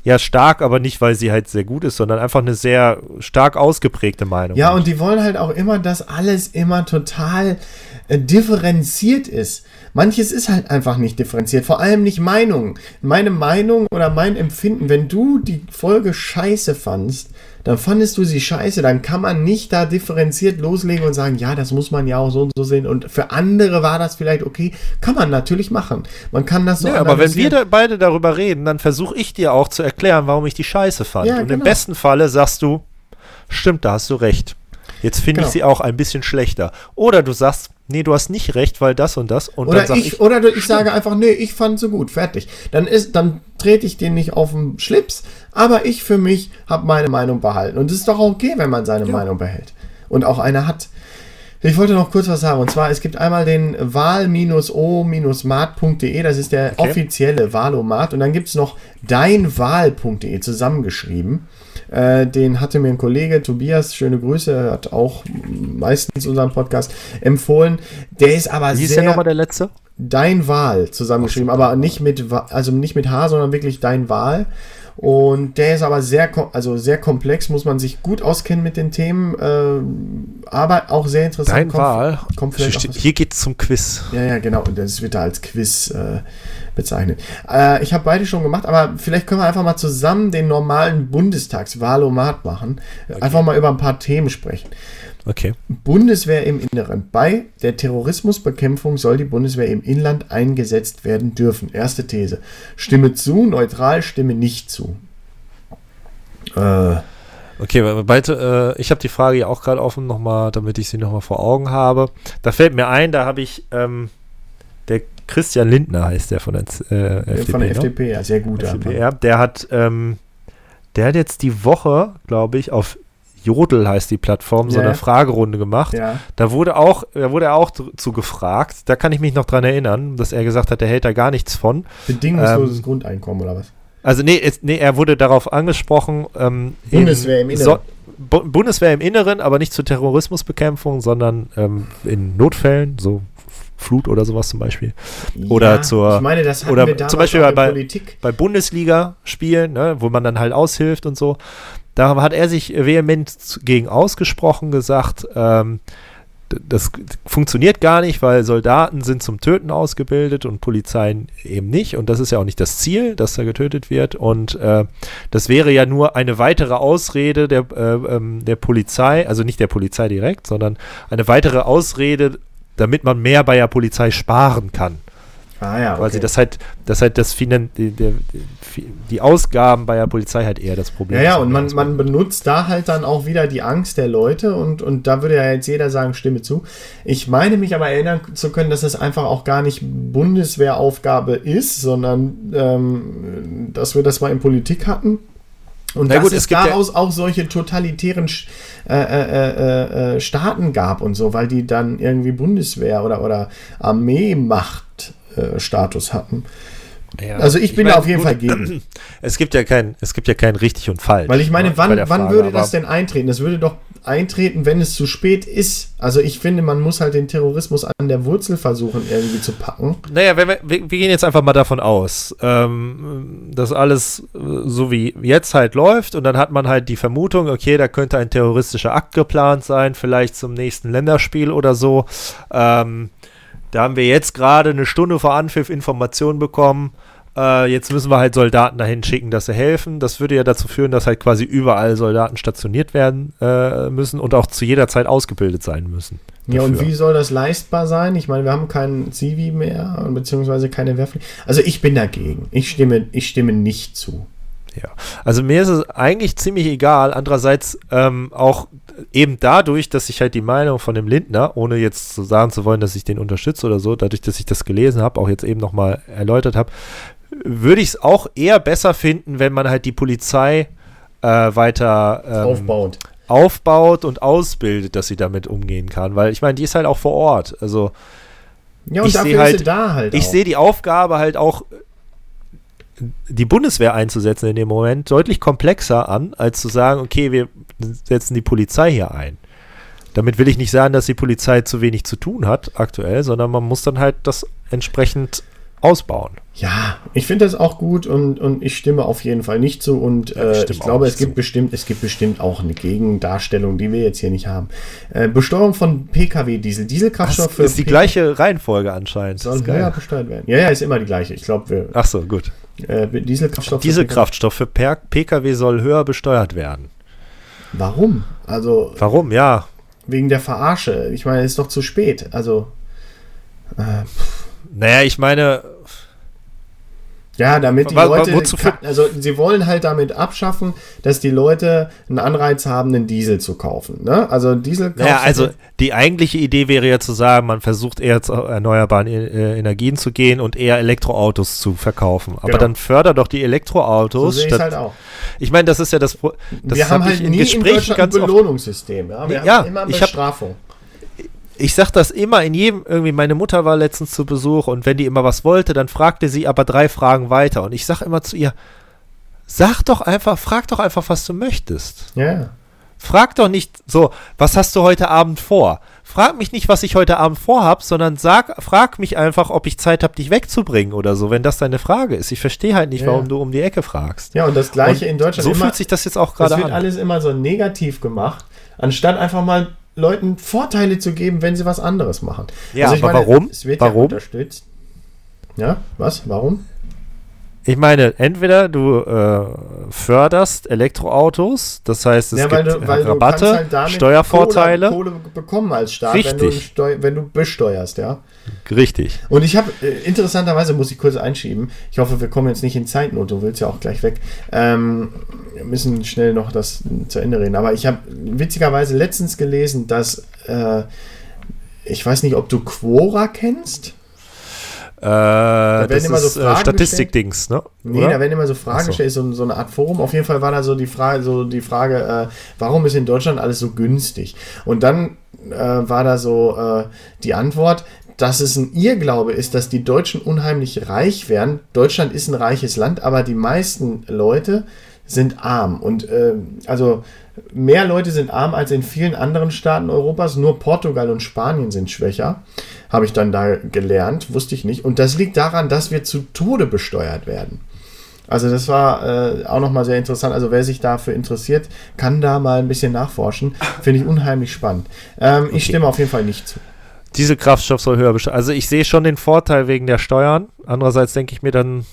Ja, stark, aber nicht, weil sie halt sehr gut ist, sondern einfach eine sehr stark ausgeprägte Meinung. Ja, und die wollen halt auch immer, dass alles immer total äh, differenziert ist. Manches ist halt einfach nicht differenziert, vor allem nicht Meinungen. Meine Meinung oder mein Empfinden, wenn du die Folge scheiße fandst, dann fandest du sie scheiße, dann kann man nicht da differenziert loslegen und sagen, ja, das muss man ja auch so und so sehen. Und für andere war das vielleicht okay. Kann man natürlich machen. Man kann das so. Ja, aber wenn wir da beide darüber reden, dann versuche ich dir auch zu erklären, warum ich die scheiße fand. Ja, und genau. im besten Falle sagst du, stimmt, da hast du recht. Jetzt finde genau. ich sie auch ein bisschen schlechter. Oder du sagst, nee, du hast nicht recht, weil das und das. Und oder ich, ich, oder ich sage einfach, nee, ich fand so gut, fertig. Dann ist, dann trete ich den nicht auf den Schlips, aber ich für mich habe meine Meinung behalten. Und es ist doch okay, wenn man seine ja. Meinung behält. Und auch eine hat. Ich wollte noch kurz was sagen. Und zwar, es gibt einmal den wahl-o-mat.de, das ist der okay. offizielle Wahlomat. Und dann gibt es noch deinwahl.de zusammengeschrieben. Äh, den hatte mir ein Kollege, Tobias, schöne Grüße, hat auch meistens unseren Podcast empfohlen. Der ist aber Wie sehr. Wie ist der nochmal der letzte? Dein Wahl zusammengeschrieben, aber nicht mit, also nicht mit H, sondern wirklich Dein Wahl. Und der ist aber sehr, also sehr komplex, muss man sich gut auskennen mit den Themen, äh, aber auch sehr interessant. Dein kommt, Wahl. Kommt Hier geht es zum Quiz. Ja, ja, genau. Und das wird da als Quiz äh, bezeichnet. Äh, ich habe beide schon gemacht, aber vielleicht können wir einfach mal zusammen den normalen Bundestagswahlomat machen. Okay. Einfach mal über ein paar Themen sprechen. Okay. Bundeswehr im Inneren. Bei der Terrorismusbekämpfung soll die Bundeswehr im Inland eingesetzt werden dürfen. Erste These. Stimme zu, neutral, stimme nicht zu. Äh. Okay, bald, äh, ich habe die Frage ja auch gerade offen nochmal, damit ich sie nochmal vor Augen habe. Da fällt mir ein, da habe ich, ähm, der Christian Lindner heißt der von der äh, FDP. Von der FDP, ja, sehr gut. Der hat, ähm, der hat jetzt die Woche, glaube ich, auf Jodel heißt die Plattform, so eine Fragerunde gemacht. Ja. Da wurde auch, da wurde er auch zu, zu, gefragt. Da kann ich mich noch dran erinnern, dass er gesagt hat, er hält da gar nichts von. Bedingungsloses ähm, Grundeinkommen oder was? Also nee, es, nee, er wurde darauf angesprochen. Ähm, Bundeswehr im Inneren. So, Bundeswehr im Inneren, aber nicht zur Terrorismusbekämpfung, sondern ähm, in Notfällen, so Flut oder sowas zum Beispiel. Oder ja, zur. Ich meine, das oder zum Beispiel bei, bei Bundesliga-Spielen, ne, wo man dann halt aushilft und so. Da hat er sich vehement gegen ausgesprochen, gesagt, ähm, das funktioniert gar nicht, weil Soldaten sind zum Töten ausgebildet und Polizeien eben nicht. Und das ist ja auch nicht das Ziel, dass da getötet wird. Und äh, das wäre ja nur eine weitere Ausrede der, äh, ähm, der Polizei, also nicht der Polizei direkt, sondern eine weitere Ausrede, damit man mehr bei der Polizei sparen kann. Ah ja, okay. Weil sie das halt, das halt das Finan die, die, die, Ausgaben bei der Polizei halt eher das Problem. Ja, ja, und man, man benutzt da halt dann auch wieder die Angst der Leute und, und da würde ja jetzt jeder sagen, stimme zu. Ich meine mich aber erinnern zu können, dass das einfach auch gar nicht Bundeswehraufgabe ist, sondern ähm, dass wir das mal in Politik hatten. Und Na dass gut, es, es daraus ja auch solche totalitären äh, äh, äh, äh, Staaten gab und so, weil die dann irgendwie Bundeswehr oder, oder Armeemacht äh, Status hatten. Ja, also ich, ich bin mein, da auf jeden gut, Fall gegen. Es gibt ja kein, es gibt ja kein richtig und falsch. Weil ich meine, ne, wann, wann würde das denn eintreten? Das würde doch eintreten, wenn es zu spät ist. Also ich finde, man muss halt den Terrorismus an der Wurzel versuchen, irgendwie zu packen. Naja, wir, wir, wir gehen jetzt einfach mal davon aus, ähm, dass alles äh, so wie jetzt halt läuft und dann hat man halt die Vermutung, okay, da könnte ein terroristischer Akt geplant sein, vielleicht zum nächsten Länderspiel oder so. Ähm, da haben wir jetzt gerade eine Stunde vor Anpfiff Informationen bekommen. Äh, jetzt müssen wir halt Soldaten dahin schicken, dass sie helfen. Das würde ja dazu führen, dass halt quasi überall Soldaten stationiert werden äh, müssen und auch zu jeder Zeit ausgebildet sein müssen. Ja, und dafür. wie soll das leistbar sein? Ich meine, wir haben keinen Zivi mehr, beziehungsweise keine Wehrpflicht. Also ich bin dagegen. Ich stimme, ich stimme nicht zu. Ja, also mir ist es eigentlich ziemlich egal. Andererseits ähm, auch eben dadurch, dass ich halt die Meinung von dem Lindner, ohne jetzt so sagen zu wollen, dass ich den unterstütze oder so, dadurch, dass ich das gelesen habe, auch jetzt eben nochmal erläutert habe, würde ich es auch eher besser finden, wenn man halt die Polizei äh, weiter ähm, Aufbauend. aufbaut und ausbildet, dass sie damit umgehen kann. Weil ich meine, die ist halt auch vor Ort. Also Ja, und ich dafür halt- da halt ich sehe die Aufgabe halt auch, die Bundeswehr einzusetzen in dem Moment, deutlich komplexer an, als zu sagen, okay, wir setzen die Polizei hier ein. Damit will ich nicht sagen, dass die Polizei zu wenig zu tun hat aktuell, sondern man muss dann halt das entsprechend ausbauen. Ja, ich finde das auch gut und, und ich stimme auf jeden Fall nicht zu. Und ich äh, ich auch glaube, es gibt zu. bestimmt, es gibt bestimmt auch eine Gegendarstellung, die wir jetzt hier nicht haben. Äh, Besteuerung von Pkw-Diesel. Das Dieselkraftstoff für ist die Pkw gleiche Reihenfolge anscheinend. Das soll höher besteuert werden. Ja, ja, ist immer die gleiche. Ich glaube, wir Ach so, gut. äh, Dieselkraftstoff. für Dieselkraftstoff für Per- Pkw soll höher besteuert werden. Pkw. Warum? Also Warum? Ja, wegen der Verarsche. Ich meine, es ist doch zu spät. Also äh, naja, ich meine, Ja, damit die Leute, also sie wollen halt damit abschaffen, dass die Leute einen Anreiz haben, einen Diesel zu kaufen. Ne? Also Diesel Naja, kaufst also die eigentliche Idee wäre ja zu sagen, man versucht eher zu erneuerbaren äh, Energien zu gehen und eher Elektroautos zu verkaufen. Aber Genau. dann förder doch die so Elektroautos. sehe ich halt auch. Ich meine, das ist ja das. Das wir haben hab halt in nie in Gesprächen Deutschland ganz ein. Belohnungssystem. Ja? Wir ja, haben immer ich hab- Bestrafung. Ich sag das immer in jedem, irgendwie, meine Mutter war letztens zu Besuch und wenn die immer was wollte, dann fragte sie aber drei Fragen weiter. Und ich sag immer zu ihr, sag doch einfach, frag doch einfach, was du möchtest. Ja, ja. Frag doch nicht so, was hast du heute Abend vor? Frag mich nicht, was ich heute Abend vorhab, sondern sag, frag mich einfach, ob ich Zeit habe, dich wegzubringen oder so, wenn das deine Frage ist. Ich verstehe halt nicht, Ja. warum du um die Ecke fragst. ja, und das Gleiche Und in Deutschland So immer, fühlt sich das jetzt auch das gerade wird an. alles immer so negativ gemacht, anstatt einfach mal Leuten Vorteile zu geben, wenn sie was anderes machen. Also Ja, aber warum? Es wird ja Warum? unterstützt. Ja, was? Warum? Ich meine, entweder du äh, förderst Elektroautos, das heißt, es ja, gibt du, Rabatte, halt damit Steuervorteile. Kohle, Kohle bekommen als Staat, wenn du, Richtig. Wenn du besteuerst, ja. Richtig. Und ich habe, äh, interessanterweise muss ich kurz einschieben, ich hoffe, wir kommen jetzt nicht in Zeitnot, du willst ja auch gleich weg. Ähm, wir müssen schnell noch das zu Ende reden. Aber ich habe witzigerweise letztens gelesen, dass, äh, ich weiß nicht, ob du Quora kennst. Äh, das werden immer so ist äh, Fragen Statistikdings, ne? Nee, Oder? da werden immer so Fragen gestellt, so, so eine Art Forum. Auf jeden Fall war da so die Frage, so die Frage, äh, warum ist in Deutschland alles so günstig? Und dann äh, war da so äh, die Antwort, dass es ein Irrglaube ist, dass die Deutschen unheimlich reich wären. Deutschland ist ein reiches Land, aber die meisten Leute sind arm. Und äh, also mehr Leute sind arm als in vielen anderen Staaten Europas. Nur Portugal und Spanien sind schwächer. Habe ich dann da gelernt, wusste ich nicht. Und das liegt daran, dass wir zu Tode besteuert werden. Also das war äh, auch nochmal sehr interessant. Also wer sich dafür interessiert, kann da mal ein bisschen nachforschen. Finde ich unheimlich spannend. Ähm, Ich stimme auf jeden Fall nicht zu. Dieselkraftstoff soll höher besteuert. Also ich sehe schon den Vorteil wegen der Steuern. Andererseits denke ich mir dann,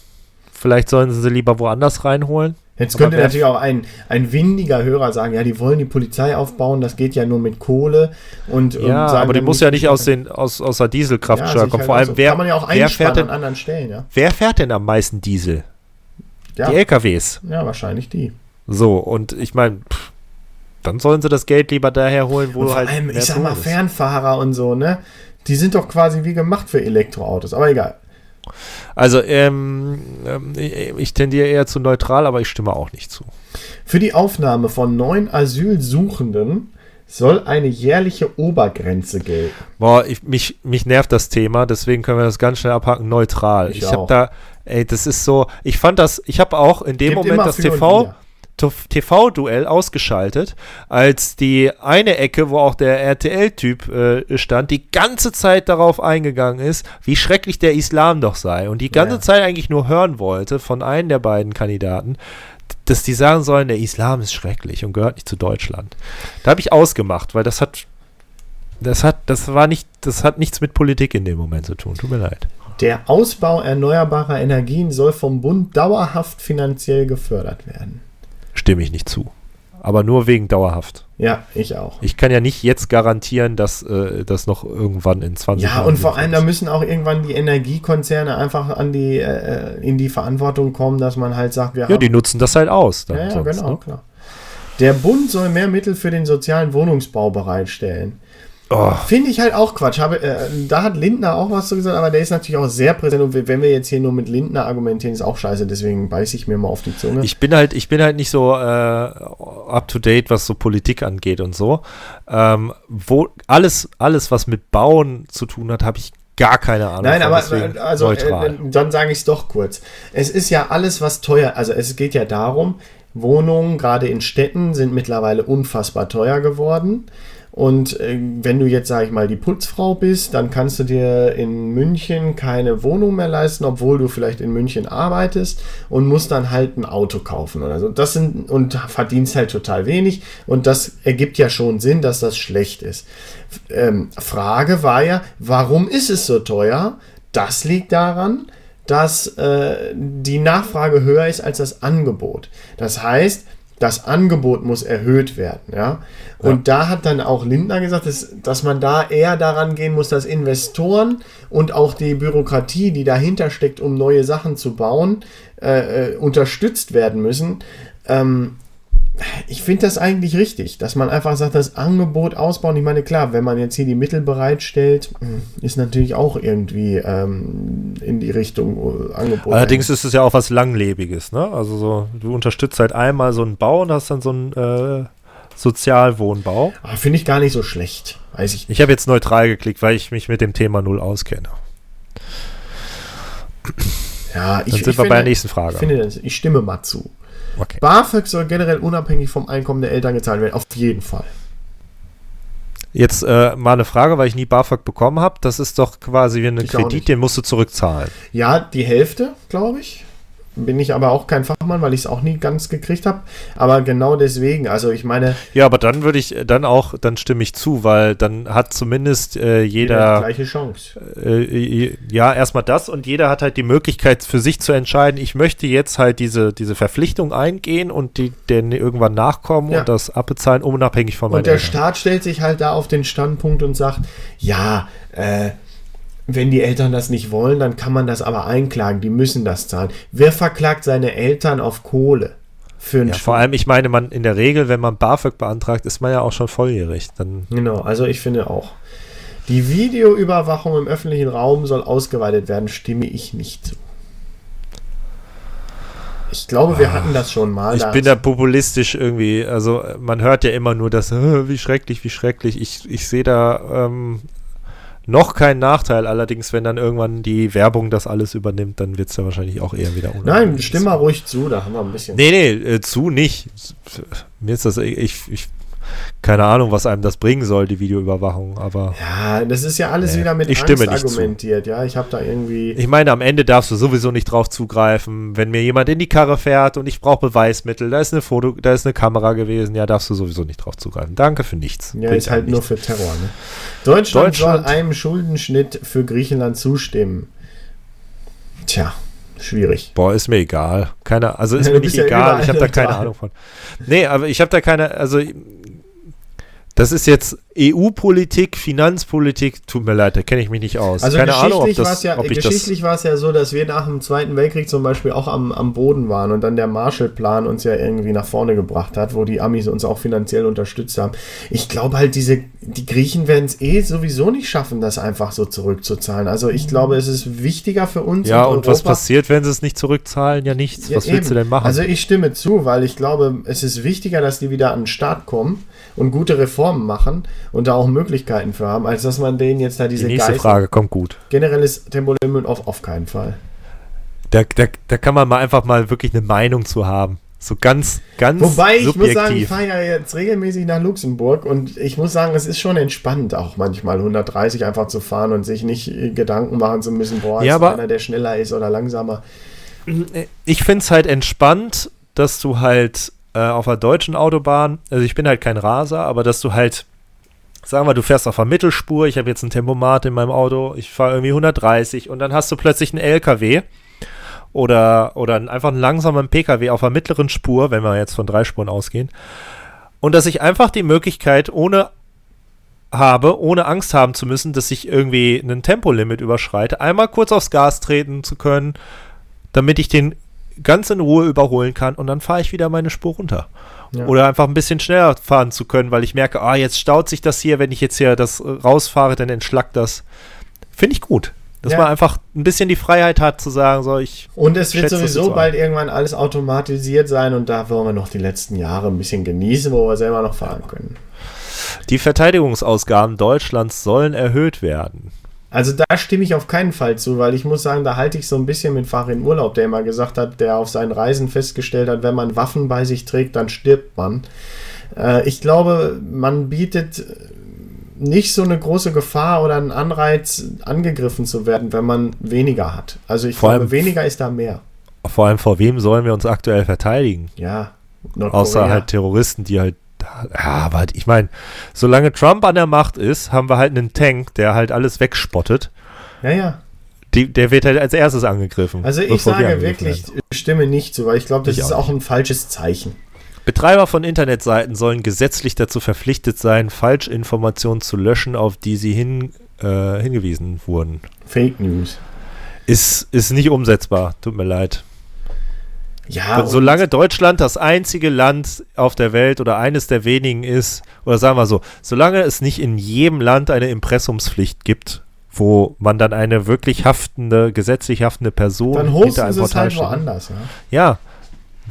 vielleicht sollen sie sie lieber woanders reinholen. Jetzt könnte natürlich auch ein, ein windiger Hörer sagen, ja, die wollen die Polizei aufbauen, das geht ja nur mit Kohle. Und, Ja, sagen aber die muss ja nicht aus, den, aus, aus der Ja, Dieselkraftsteuer sich kommen. Vor allem, also- wer, kann man ja auch wer, fährt einspannen an denn, anderen Stellen, ja. wer fährt denn am meisten Diesel? Ja, Die LKWs. ja wahrscheinlich die. So, und ich meine, dann sollen sie das Geld lieber daher holen, wo Und vor halt. allem, ich sag mal, ist. Fernfahrer und so, ne? Die sind doch quasi wie gemacht für Elektroautos. Aber egal. Also, ähm, ähm, ich, tendiere eher zu neutral, aber ich stimme auch nicht zu. Für die Aufnahme von neuen Asylsuchenden soll eine jährliche Obergrenze gelten. Boah, ich, mich, mich nervt das Thema, deswegen können wir das ganz schnell abhaken. Neutral. Ich Ich, habe auch. da, ey, das ist so, ich fand das, ich habe auch in dem Gibt Moment das TV. TV-Duell ausgeschaltet, als die eine Ecke, wo auch der RTL-Typ äh, stand, die ganze Zeit darauf eingegangen ist, wie schrecklich der Islam doch sei und die ganze Ja. Zeit eigentlich nur hören wollte von einem der beiden Kandidaten, dass die sagen sollen, der Islam ist schrecklich und gehört nicht zu Deutschland. Da habe ich ausgemacht, weil das hat das hat das war nicht das hat nichts mit Politik in dem Moment zu tun. Tut mir leid. Der Ausbau erneuerbarer Energien soll vom Bund dauerhaft finanziell gefördert werden. Stimme ich nicht zu. Aber nur wegen dauerhaft. Ja, ich auch. Ich kann ja nicht jetzt garantieren, dass äh, das noch irgendwann in 20 Ja, Jahren und vor allem, da müssen auch irgendwann die Energiekonzerne einfach an die, äh, in die Verantwortung kommen, dass man halt sagt, wir Ja, die nutzen das halt aus. Ja, ja sonst, genau, ne? klar. Der Bund soll mehr Mittel für den sozialen Wohnungsbau bereitstellen. Oh, Finde ich halt auch Quatsch. Habe, äh, da hat Lindner auch was zu gesagt, aber der ist natürlich auch sehr präsent. Und wenn wir jetzt hier nur mit Lindner argumentieren, ist auch scheiße. Deswegen beiße ich mir mal auf die Zunge. ich bin halt, ich bin halt nicht so äh, up to date, was so Politik angeht und so. Ähm, wo alles, alles, was mit Bauen zu tun hat, habe ich gar keine Ahnung. Nein, aber äh, also äh, dann sage ich es doch kurz. Es ist ja alles, was teuer, also es geht ja darum, Wohnungen, gerade in Städten, sind mittlerweile unfassbar teuer geworden. Und äh, wenn du jetzt, sage ich mal, die Putzfrau bist, dann kannst du dir in München keine Wohnung mehr leisten, obwohl du vielleicht in München arbeitest und musst dann halt ein Auto kaufen oder so. Das sind und verdienst halt total wenig und das ergibt ja schon Sinn, dass das schlecht ist. Ähm, Frage war ja, warum ist es so teuer? Das liegt daran, dass äh, die Nachfrage höher ist als das Angebot. Das heißt, das Angebot muss erhöht werden, ja. Und da hat dann auch Lindner gesagt, dass, dass man da eher daran gehen muss, dass Investoren und auch die Bürokratie, die dahinter steckt, um neue Sachen zu bauen, äh, äh, unterstützt werden müssen. Ähm, ich finde das eigentlich richtig, dass man einfach sagt, das Angebot ausbauen. Ich meine, klar, wenn man jetzt hier die Mittel bereitstellt, hm, ist natürlich auch irgendwie ähm, in die Richtung äh, Angebot. Allerdings ist es ja auch was Langlebiges, ne? Also so, du unterstützt halt einmal so einen Bau und hast dann so einen äh, Sozialwohnbau. Ah, Finde ich gar nicht so schlecht. Weiß ich nicht. Ich habe jetzt neutral geklickt, weil ich mich mit dem Thema null auskenne. Ja, ich, Dann sind ich wir bei der finde- nächsten Frage. Ich, finde, ich stimme mal zu. Okay. BAföG soll generell unabhängig vom Einkommen der Eltern gezahlt werden. Auf jeden Fall. Jetzt äh, mal eine Frage, weil ich nie BAföG bekommen habe. Das ist doch quasi wie ein Ich Kredit, den musst du zurückzahlen. Ja, die Hälfte, glaube ich. Bin ich aber auch kein Fachmann, weil ich es auch nie ganz gekriegt habe. Aber genau deswegen, also ich meine, Ja, aber dann würde ich äh, dann auch, dann stimme ich zu, weil dann hat zumindest äh, jeder jeder, gleiche Chance. äh, ja, erstmal das und jeder hat halt die Möglichkeit für sich zu entscheiden, ich möchte jetzt halt diese, diese Verpflichtung eingehen und die denen irgendwann nachkommen Ja. und das abbezahlen, unabhängig von meinen Und der Eltern. Staat stellt sich halt da auf den Standpunkt und sagt, ja, äh, wenn die Eltern das nicht wollen, dann kann man das aber einklagen. Die müssen das zahlen. Wer verklagt seine Eltern auf Kohle? Für Ja, vor allem, ich meine, man in der Regel, wenn man BAföG beantragt, ist man ja auch schon volljährig. Dann Genau, also ich finde auch. Die Videoüberwachung im öffentlichen Raum soll ausgeweitet werden, stimme ich nicht zu. Ich glaube, wir hatten das schon mal. Ah, Ich bin da populistisch irgendwie, also man hört ja immer nur das, "Äh, wie schrecklich, wie schrecklich. Ich, ich sehe da ähm, noch keinen Nachteil, allerdings, wenn dann irgendwann die Werbung das alles übernimmt, dann wird es ja wahrscheinlich auch eher wieder Nein, unangenehm. stimm mal ruhig zu, da haben wir ein bisschen. Nee, nee, äh, zu nicht. Mir ist das, ich, ich, keine Ahnung, was einem das bringen soll, die Videoüberwachung, aber Ja, das ist ja alles Nee, wieder mit ich stimme Angst nicht zu. argumentiert. Ja, ich habe da irgendwie. ich meine, am Ende darfst du sowieso nicht drauf zugreifen. Wenn mir jemand in die Karre fährt und ich brauche Beweismittel, da ist eine Foto, da ist eine Kamera gewesen, ja, darfst du sowieso nicht drauf zugreifen. Danke für nichts. Ja, Bringt ist halt nur für Terror. Ne? Deutschland, Deutschland- soll einem Schuldenschnitt für Griechenland zustimmen. Tja, schwierig. Boah, ist mir egal. Keine, also ist Ja, mir nicht ja egal. ich habe da keine. Ahnung von. Nee, aber ich habe da keine, also das ist jetzt EU-Politik, Finanzpolitik, tut mir leid, da kenne ich mich nicht aus. Also keine Ahnung, ob, geschichtlich war das, es ja, ob geschichtlich war es ja so, dass wir nach dem Zweiten Weltkrieg zum Beispiel auch am, am Boden waren und dann der Marshallplan uns ja irgendwie nach vorne gebracht hat, wo die Amis uns auch finanziell unterstützt haben. Ich glaube halt, diese, die Griechen werden es eh sowieso nicht schaffen, das einfach so zurückzuzahlen. Also ich glaube, es ist wichtiger für uns. Ja, und und was passiert, wenn sie es nicht zurückzahlen? Ja, nichts. Ja, was willst du eben. denn machen? Also ich stimme zu, weil ich glaube, es ist wichtiger, dass die wieder an den Start kommen und gute Reformen machen und da auch Möglichkeiten für haben, als dass man denen jetzt da die diese nächste Geißel- Frage kommt gut. Generelles Tempolimit auf, auf keinen Fall. Da, da, da kann man mal einfach mal wirklich eine Meinung zu haben. So ganz, ganz Wobei ich muss sagen, ich subjektiv. fahre ja jetzt regelmäßig nach Luxemburg und ich muss sagen, es ist schon entspannt, auch manchmal 130 einfach zu fahren und sich nicht äh, Gedanken machen zu müssen, boah, Ja, ist einer, der schneller ist oder langsamer. ich finde es halt entspannt, dass du halt äh, auf der deutschen Autobahn, also ich bin halt kein Raser, aber dass du halt, sagen wir, du fährst auf der Mittelspur, ich habe jetzt ein Tempomat in meinem Auto, ich fahre irgendwie 130 und dann hast du plötzlich einen LKW oder, oder einfach einen langsamen PKW auf der mittleren Spur, wenn wir jetzt von drei Spuren ausgehen, Und dass ich einfach die Möglichkeit ohne habe, ohne Angst haben zu müssen, dass ich irgendwie ein Tempolimit überschreite, einmal kurz aufs Gas treten zu können, damit ich den ganz in Ruhe überholen kann und dann fahre ich wieder meine Spur runter. Ja. Oder einfach ein bisschen schneller fahren zu können, weil ich merke, ah, jetzt staut sich das hier, wenn ich jetzt hier das rausfahre, dann entschlackt das. Finde ich gut. Dass ja. man einfach ein bisschen die Freiheit hat zu sagen, so ich. Und es wird sowieso bald irgendwann alles automatisiert sein und da wollen wir noch die letzten Jahre ein bisschen genießen, wo wir selber noch fahren können. Die Verteidigungsausgaben Deutschlands sollen erhöht werden. Also da stimme ich auf keinen Fall zu, weil ich muss sagen, da halte ich so ein bisschen mit Farin Urlaub, der immer gesagt hat, der auf seinen Reisen festgestellt hat, wenn man Waffen bei sich trägt, dann stirbt man. Äh, ich glaube, man bietet nicht so eine große Gefahr oder einen Anreiz, angegriffen zu werden, wenn man weniger hat. Also ich vor glaube, allem, weniger ist da mehr. Vor allem vor wem sollen wir uns aktuell verteidigen? Ja. Nordkorea. Außer halt Terroristen, die halt ja, aber ich meine, solange Trump an der Macht ist, haben wir halt einen Tank, der halt alles wegspottet. Ja, ja. Die, der wird halt als erstes angegriffen. Also ich sage wirklich, werden. stimme nicht zu, weil ich glaube, das ich ist auch, auch ein falsches Zeichen. Betreiber von Internetseiten sollen gesetzlich dazu verpflichtet sein, Falschinformationen zu löschen, auf die sie hin, äh, hingewiesen wurden. Fake News. Ist, ist nicht umsetzbar, tut mir leid. Ja, solange Deutschland das einzige Land auf der Welt oder eines der wenigen ist, oder sagen wir so, solange es nicht in jedem Land eine Impressumspflicht gibt, wo man dann eine wirklich haftende, gesetzlich haftende Person dann hinter einem Portal halt woanders, ja. ja,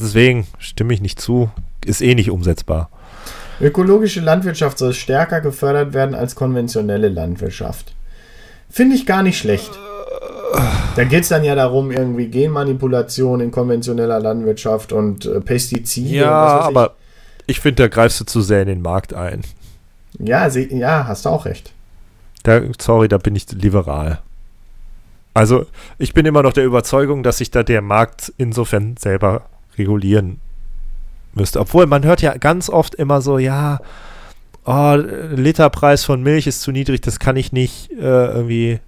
deswegen stimme ich nicht zu, ist eh nicht umsetzbar. Ökologische Landwirtschaft soll stärker gefördert werden als konventionelle Landwirtschaft. Finde ich gar nicht schlecht. Da geht es dann ja darum, irgendwie Genmanipulation in konventioneller Landwirtschaft und äh, Pestizide. Ja, und aber ich, ich finde, da greifst du zu sehr in den Markt ein. Ja, sie, ja, hast du auch recht. Da, sorry, da bin ich liberal. Also, ich bin immer noch der Überzeugung, dass sich da der Markt insofern selber regulieren müsste. Obwohl, man hört ja ganz oft immer so, ja, oh, Literpreis von Milch ist zu niedrig, das kann ich nicht äh, irgendwie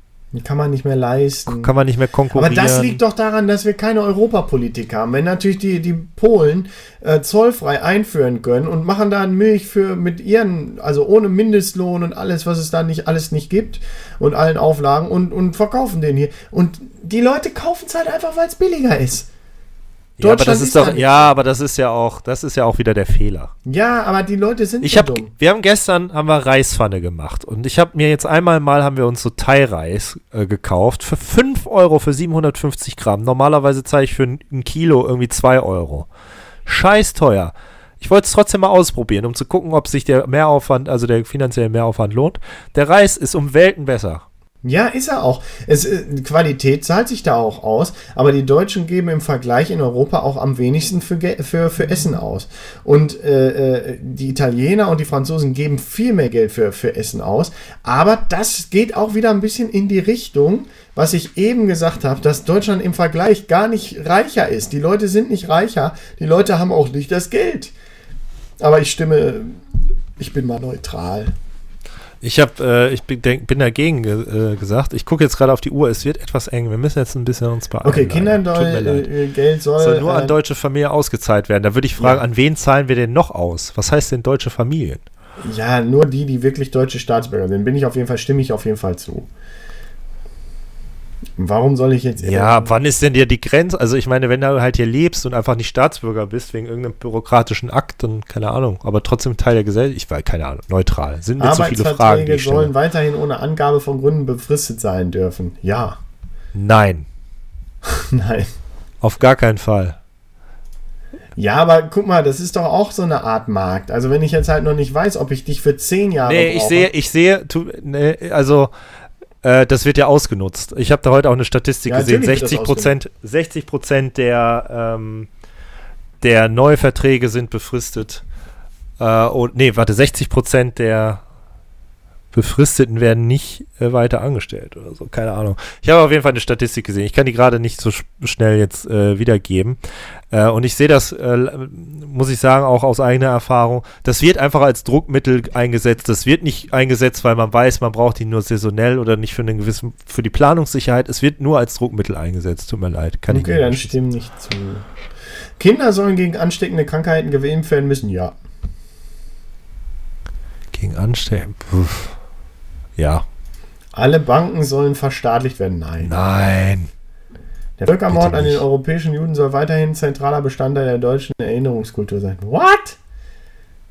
kann man nicht mehr leisten. Kann man nicht mehr konkurrieren. Aber das liegt doch daran, dass wir keine Europapolitik haben. Wenn natürlich die, die Polen äh, zollfrei einführen können und machen da Milch für mit ihren, also ohne Mindestlohn und alles, was es da nicht alles nicht gibt und allen Auflagen und, und verkaufen den hier. Und die Leute kaufen es halt einfach, weil es billiger ist. Ja, aber das ist, ist doch, ja, aber das ist ja auch, das ist ja auch wieder der Fehler. Ja, aber die Leute sind ich so hab, dumm. Wir haben gestern haben wir Reispfanne gemacht und ich habe mir jetzt einmal mal haben wir uns so Thai-Reis äh, gekauft für 5 Euro für 750 Gramm. Normalerweise zahle ich für ein, ein Kilo irgendwie 2 Euro. Scheiß teuer. Ich wollte es trotzdem mal ausprobieren, um zu gucken, ob sich der Mehraufwand, also der finanzielle Mehraufwand lohnt. Der Reis ist um Welten besser. Ja, ist er auch. Es, äh, Qualität zahlt sich da auch aus, aber die Deutschen geben im Vergleich in Europa auch am wenigsten für, für, für Essen aus. Und äh, äh, die Italiener und die Franzosen geben viel mehr Geld für, für Essen aus. Aber das geht auch wieder ein bisschen in die Richtung, was ich eben gesagt habe, dass Deutschland im Vergleich gar nicht reicher ist. Die Leute sind nicht reicher, die Leute haben auch nicht das Geld. Aber ich stimme, ich bin mal neutral. Ich habe, äh, ich bin, bin dagegen ge äh, gesagt. Ich gucke jetzt gerade auf die Uhr. Es wird etwas eng. Wir müssen jetzt ein bisschen uns beeilen. Okay, Kindergeld äh, soll, soll nur an äh, deutsche Familien ausgezahlt werden. Da würde ich fragen, ja. an wen zahlen wir denn noch aus? Was heißt denn deutsche Familien? Ja, nur die, die wirklich deutsche Staatsbürger sind. Bin ich auf jeden Fall, stimme ich auf jeden Fall zu. Warum soll ich jetzt. Ja, ab wann ist denn dir die Grenze? Also, ich meine, wenn du halt hier lebst und einfach nicht Staatsbürger bist, wegen irgendeinem bürokratischen Akt, dann keine Ahnung, aber trotzdem Teil der Gesellschaft, ich weiß keine Ahnung, neutral. Sind mir zu viele Fragen. Die sollen weiterhin ohne Angabe von Gründen befristet sein dürfen. Ja. Nein. Nein. Auf gar keinen Fall. Ja, aber guck mal, das ist doch auch so eine Art Markt. Also wenn ich jetzt halt noch nicht weiß, ob ich dich für zehn Jahre. Nee, ich sehe, ich sehe, tu, nee, also äh, das wird ja ausgenutzt. Ich habe da heute auch eine Statistik ja, gesehen. 60 Prozent, 60 Prozent der, ähm, der Neuverträge sind befristet. Äh, und, nee, warte, 60 Prozent der Befristeten werden nicht äh, weiter angestellt oder so. Keine Ahnung. Ich habe auf jeden Fall eine Statistik gesehen. Ich kann die gerade nicht so schnell jetzt äh, wiedergeben. Äh, und ich sehe das, äh, muss ich sagen, auch aus eigener Erfahrung. Das wird einfach als Druckmittel eingesetzt. Das wird nicht eingesetzt, weil man weiß, man braucht die nur saisonell oder nicht für einen gewissen, für die Planungssicherheit. Es wird nur als Druckmittel eingesetzt. Tut mir leid. Kann okay, ich dann stimmt nicht zu. Kinder sollen gegen ansteckende Krankheiten geimpft werden müssen, ja. Gegen Anstellen. Ja. Alle Banken sollen verstaatlicht werden. Nein. Nein. Der Völkermord an den europäischen Juden soll weiterhin zentraler Bestandteil der deutschen Erinnerungskultur sein. What?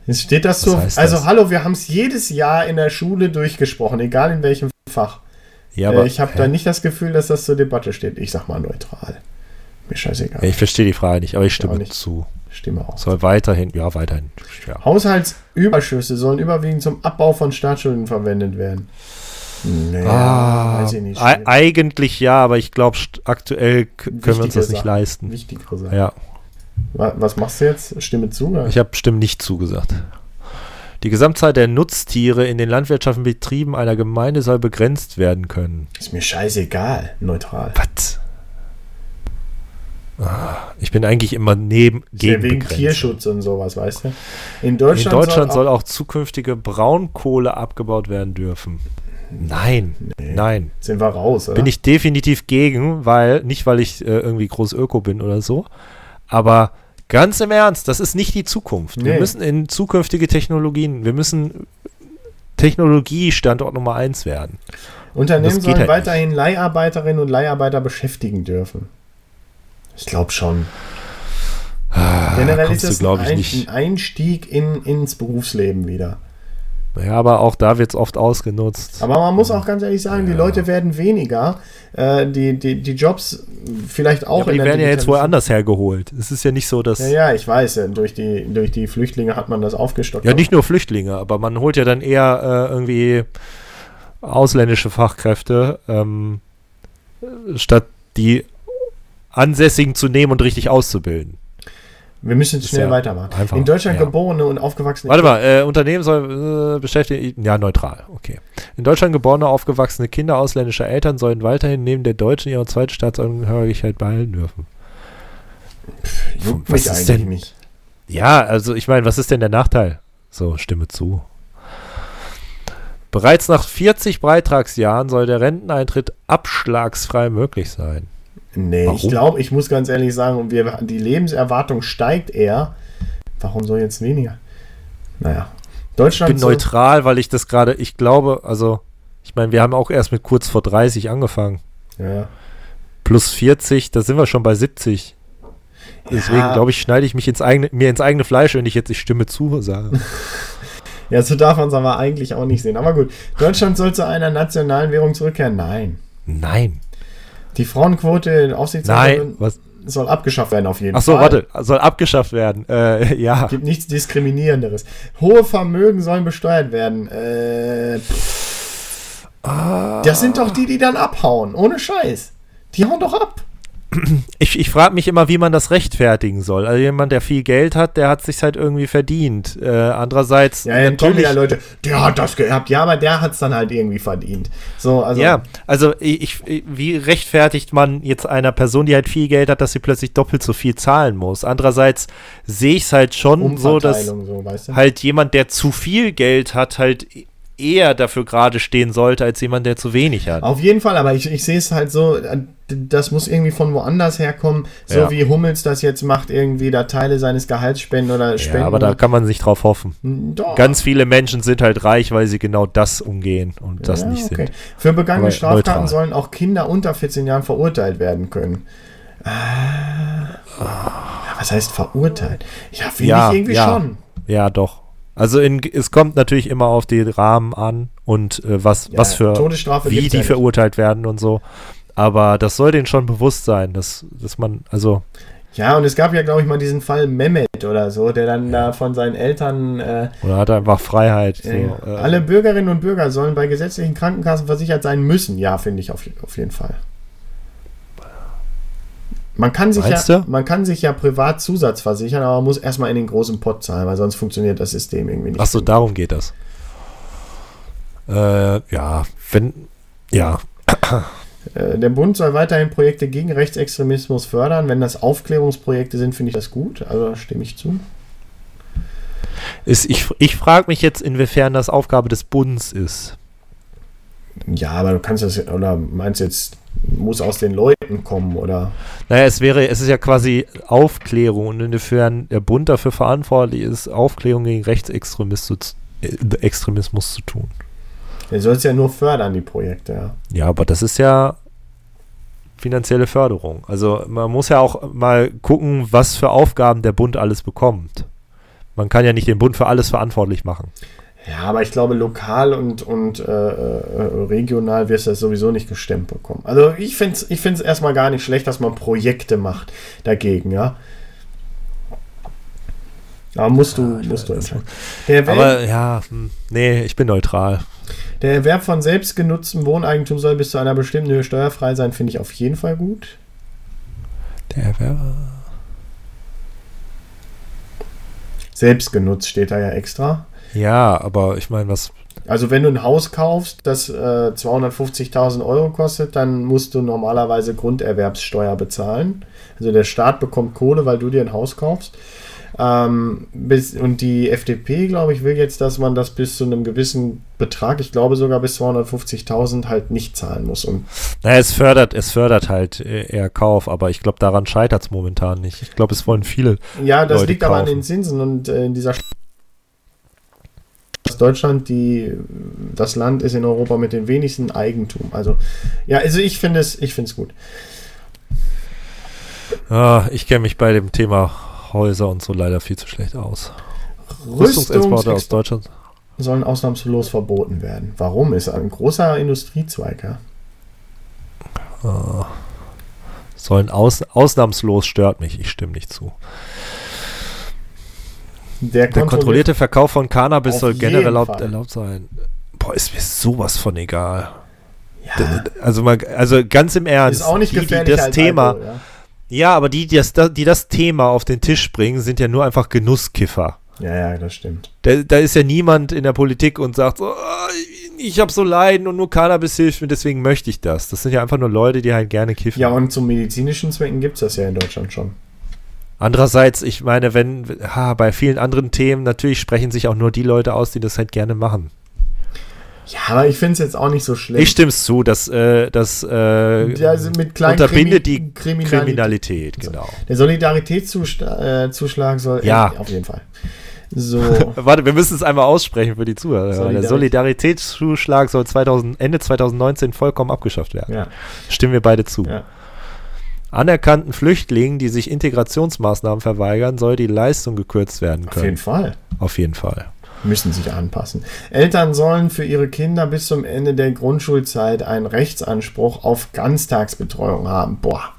Jetzt steht das so. also, das? hallo, wir haben es jedes Jahr in der Schule durchgesprochen, egal in welchem Fach. Ja, äh, ich habe da nicht das Gefühl, dass das zur Debatte steht. Ich sag mal neutral. Mir scheißegal. Ich verstehe die Frage nicht, aber ich Ich stimme nicht. zu. Stimme auch. Soll weiterhin, ja, weiterhin. Ja. Haushaltsüberschüsse sollen überwiegend zum Abbau von Staatsschulden verwendet werden. Naja, Ah, weiß ich nicht. ei- eigentlich ja, aber ich glaube, aktuell können wir uns das nicht Sache. leisten. Wichtigere Sache. Ja, Wa- Was machst du jetzt? Stimme zu? Oder? ich habe bestimmt nicht zugesagt. Die Gesamtzahl der Nutztiere in den landwirtschaftlichen Betrieben einer Gemeinde soll begrenzt werden können. Ist mir scheißegal. Neutral. Was? Ich bin eigentlich immer neben gegen wegen. Tierschutz und sowas, weißt du? In In Deutschland, Deutschland soll soll auch zukünftige Braunkohle abgebaut werden dürfen. Nein, nein. sind wir raus, oder? Bin ich definitiv gegen, weil, nicht weil ich äh, irgendwie groß Öko bin oder so, aber ganz im Ernst, das ist nicht die Zukunft. Wir Nee. müssen in zukünftige Technologien, wir müssen Technologiestandort Nummer eins werden. Unternehmen sollen halt weiterhin Leiharbeiterinnen und Leiharbeiter beschäftigen dürfen. Ich glaube schon. Ah, Generell ist es ein, ich, ein nicht. Einstieg in, ins Berufsleben wieder. Ja, aber auch da wird es oft ausgenutzt. Aber man muss auch ganz ehrlich sagen, die Ja. Leute werden weniger. Äh, die, die, die Jobs vielleicht auch ja, aber die werden ja jetzt Digitalisierung. woanders hergeholt. Es ist ja nicht so, dass. Ja, ja, ich weiß. Durch die, durch die Flüchtlinge hat man das aufgestockt. Ja, nicht nur Flüchtlinge, aber man holt ja dann eher äh, irgendwie ausländische Fachkräfte, ähm, statt die Ansässigen zu nehmen und richtig auszubilden. Wir müssen schnell ja weitermachen. einfach, In Deutschland ja. geborene und aufgewachsene Warte mal, äh, Unternehmen soll äh, beschäftigen, ja, neutral, okay. In Deutschland geborene, aufgewachsene Kinder ausländischer Eltern sollen weiterhin neben der deutschen ihre zweite Staatsangehörigkeit behalten dürfen. Juckt was mich ist denn- nicht. Ja, also ich meine, was ist denn der Nachteil? So, stimme zu. Bereits nach 40 Beitragsjahren soll der Renteneintritt abschlagsfrei möglich sein. Nee, ich Warum? glaube, ich muss ganz ehrlich sagen, wir, die Lebenserwartung steigt eher. Warum soll jetzt weniger? Naja. Ich Deutschland bin soll, neutral, weil ich das gerade, ich glaube, also, ich meine, wir haben auch erst mit kurz vor 30 angefangen. Ja, ja. Plus 40, da sind wir schon bei 70. Deswegen Ja. glaube ich, schneide ich mich ins eigene, mir ins eigene Fleisch, wenn ich jetzt ich stimme zu sage. ja, so darf man es aber eigentlich auch nicht sehen. Aber gut, Deutschland soll zu einer nationalen Währung zurückkehren. Nein. Nein. Die Frauenquote in. Aufsichtsräten soll abgeschafft werden auf jeden Ach so, Fall. warte, soll abgeschafft werden. Äh, ja. Gibt nichts Diskriminierenderes. Hohe Vermögen sollen besteuert werden. Äh, Ah. das sind doch die, die dann abhauen. Ohne Scheiß. Die hauen doch ab. Ich, ich frage mich immer, wie man das rechtfertigen soll. Also jemand, der viel Geld hat, der hat sich halt irgendwie verdient. Äh, andererseits Ja, dann kommen natürlich. wieder Leute, der hat das gehabt. Ja, aber der hat es dann halt irgendwie verdient. So, also. ja, also ich, ich, wie rechtfertigt man jetzt einer Person, die halt viel Geld hat, dass sie plötzlich doppelt so viel zahlen muss? Andererseits sehe ich es halt schon so, dass so, weißt du? halt jemand, der zu viel Geld hat, halt eher dafür gerade stehen sollte, als jemand, der zu wenig hat. Auf jeden Fall, aber ich, ich sehe es halt so, äh, das muss irgendwie von woanders herkommen, so Ja. wie Hummels das jetzt macht, irgendwie da Teile seines Gehalts spenden oder spenden. Ja, aber da kann man nicht drauf hoffen. Doch. Ganz viele Menschen sind halt reich, weil sie genau das umgehen und das Ja, nicht okay. sind. Für begangene Aber Straftaten neutral. sollen auch Kinder unter 14 Jahren verurteilt werden können. Ah, ja, was heißt verurteilt? Ja, finde Ja, ich irgendwie ja. schon. Ja, doch. Also in, es kommt natürlich immer auf die Rahmen an und äh, was, Ja, was für, Todesstrafe wie die ja verurteilt werden und so. Aber das soll denen schon bewusst sein, dass, dass man, also, Ja, und es gab ja, glaube ich, mal diesen Fall Mehmet oder so, der dann da von seinen Eltern äh, oder hat er einfach Freiheit. So, äh, äh, alle Bürgerinnen und Bürger sollen bei gesetzlichen Krankenkassen versichert sein müssen. Ja, finde ich auf, auf jeden Fall. Man kann, sich ja, du? man kann sich ja privat Zusatz versichern, aber man muss erstmal in den großen Pott zahlen, weil sonst funktioniert das System irgendwie nicht. Ach so, darum geht das. Äh, ja, wenn, ja, Äh, Der Bund soll weiterhin Projekte gegen Rechtsextremismus fördern. Wenn das Aufklärungsprojekte sind, finde ich das gut. Also stimme ich zu. ist, ich, ich frage mich jetzt, inwiefern das Aufgabe des Bundes ist. Ja, aber du kannst das, oder meinst du jetzt, muss aus den Leuten kommen, oder? Naja, es wäre, es ist ja quasi Aufklärung und inwiefern der Bund dafür verantwortlich ist, Aufklärung gegen Rechtsextremismus zu, Extremismus zu tun. Er soll es ja nur fördern, die Projekte, ja. Ja, aber das ist ja finanzielle Förderung. Also man muss ja auch mal gucken, was für Aufgaben der Bund alles bekommt. Man kann ja nicht den Bund für alles verantwortlich machen. Ja, aber ich glaube, lokal und, und äh, äh, regional wirst du das sowieso nicht gestemmt bekommen. Also ich finde es ich find's erstmal gar nicht schlecht, dass man Projekte macht dagegen, ja. Aber musst du, musst du entscheiden. Erwerb, Aber ja, hm, nee, ich bin neutral. der Erwerb von selbstgenutztem Wohneigentum soll bis zu einer bestimmten Höhe steuerfrei sein, finde ich auf jeden Fall gut. Der Erwerb. Selbstgenutzt steht da ja extra. Ja, aber ich meine, was. Also wenn du ein Haus kaufst, das äh, 250.000 Euro kostet, dann musst du normalerweise Grunderwerbssteuer bezahlen. Also der Staat bekommt Kohle, weil du dir ein Haus kaufst. Ähm, bis, und die FDP, glaube ich, will jetzt, dass man das bis zu einem gewissen Betrag, ich glaube sogar bis 250.000 halt nicht zahlen muss. Und Naja, es fördert, es fördert halt äh, eher Kauf, aber ich glaube, daran scheitert es momentan nicht. Ich glaube, es wollen viele. ja, das Leute liegt aber an kaufen. den Zinsen und äh, in dieser Deutschland die das Land ist in Europa mit dem wenigsten Eigentum. Also ja, also ich finde es ich finde es gut. Ah, ich kenne mich bei dem Thema Häuser und so leider viel zu schlecht aus. Rüstungsexporte aus Deutschland. sollen ausnahmslos verboten werden. Warum? Ist ein großer Industriezweig, ja. Ah, sollen aus, ausnahmslos stört mich. Ich stimme nicht zu. Der, Der kontrollierte Verkauf von Cannabis soll generell erlaubt, erlaubt sein. Boah, ist mir sowas von egal. ja, Also, mal, also ganz im Ernst. ist auch nicht die, die das Thema, Alkohol, ja. Ja, aber die, die das, die das Thema auf den Tisch bringen, sind ja nur einfach Genusskiffer. ja, ja, das stimmt. Da, da ist ja niemand in der Politik und sagt so, "Ah, ich habe so Leiden und nur Cannabis hilft mir, deswegen möchte ich das. Das sind ja einfach nur Leute, die halt gerne kiffen. Ja, und zum medizinischen Zwecken gibt es das ja in Deutschland schon. Andererseits, ich meine, wenn, ha, bei vielen anderen Themen, natürlich sprechen sich auch nur die Leute aus, die das halt gerne machen. Ja, aber ich finde es jetzt auch nicht so schlimm. Ich stimme es zu, dass äh, das äh, Ja, also unterbindet Krimi- die Kriminalität. Kriminalität, genau. Der Solidaritätszuschlag soll Ja. auf jeden Fall. So, Warte, wir müssen es einmal aussprechen für die Zuhörer. Der Solidarität. Solidaritätszuschlag soll 2000, Ende 2019 vollkommen abgeschafft werden. ja, Stimmen wir beide zu. ja. Anerkannten Flüchtlingen, die sich Integrationsmaßnahmen verweigern, soll die Leistung gekürzt werden Auf jeden können. Fall. Auf jeden Fall. Müssen sich anpassen. Eltern sollen für ihre Kinder bis zum Ende der Grundschulzeit einen Rechtsanspruch auf Ganztagsbetreuung haben. Boah.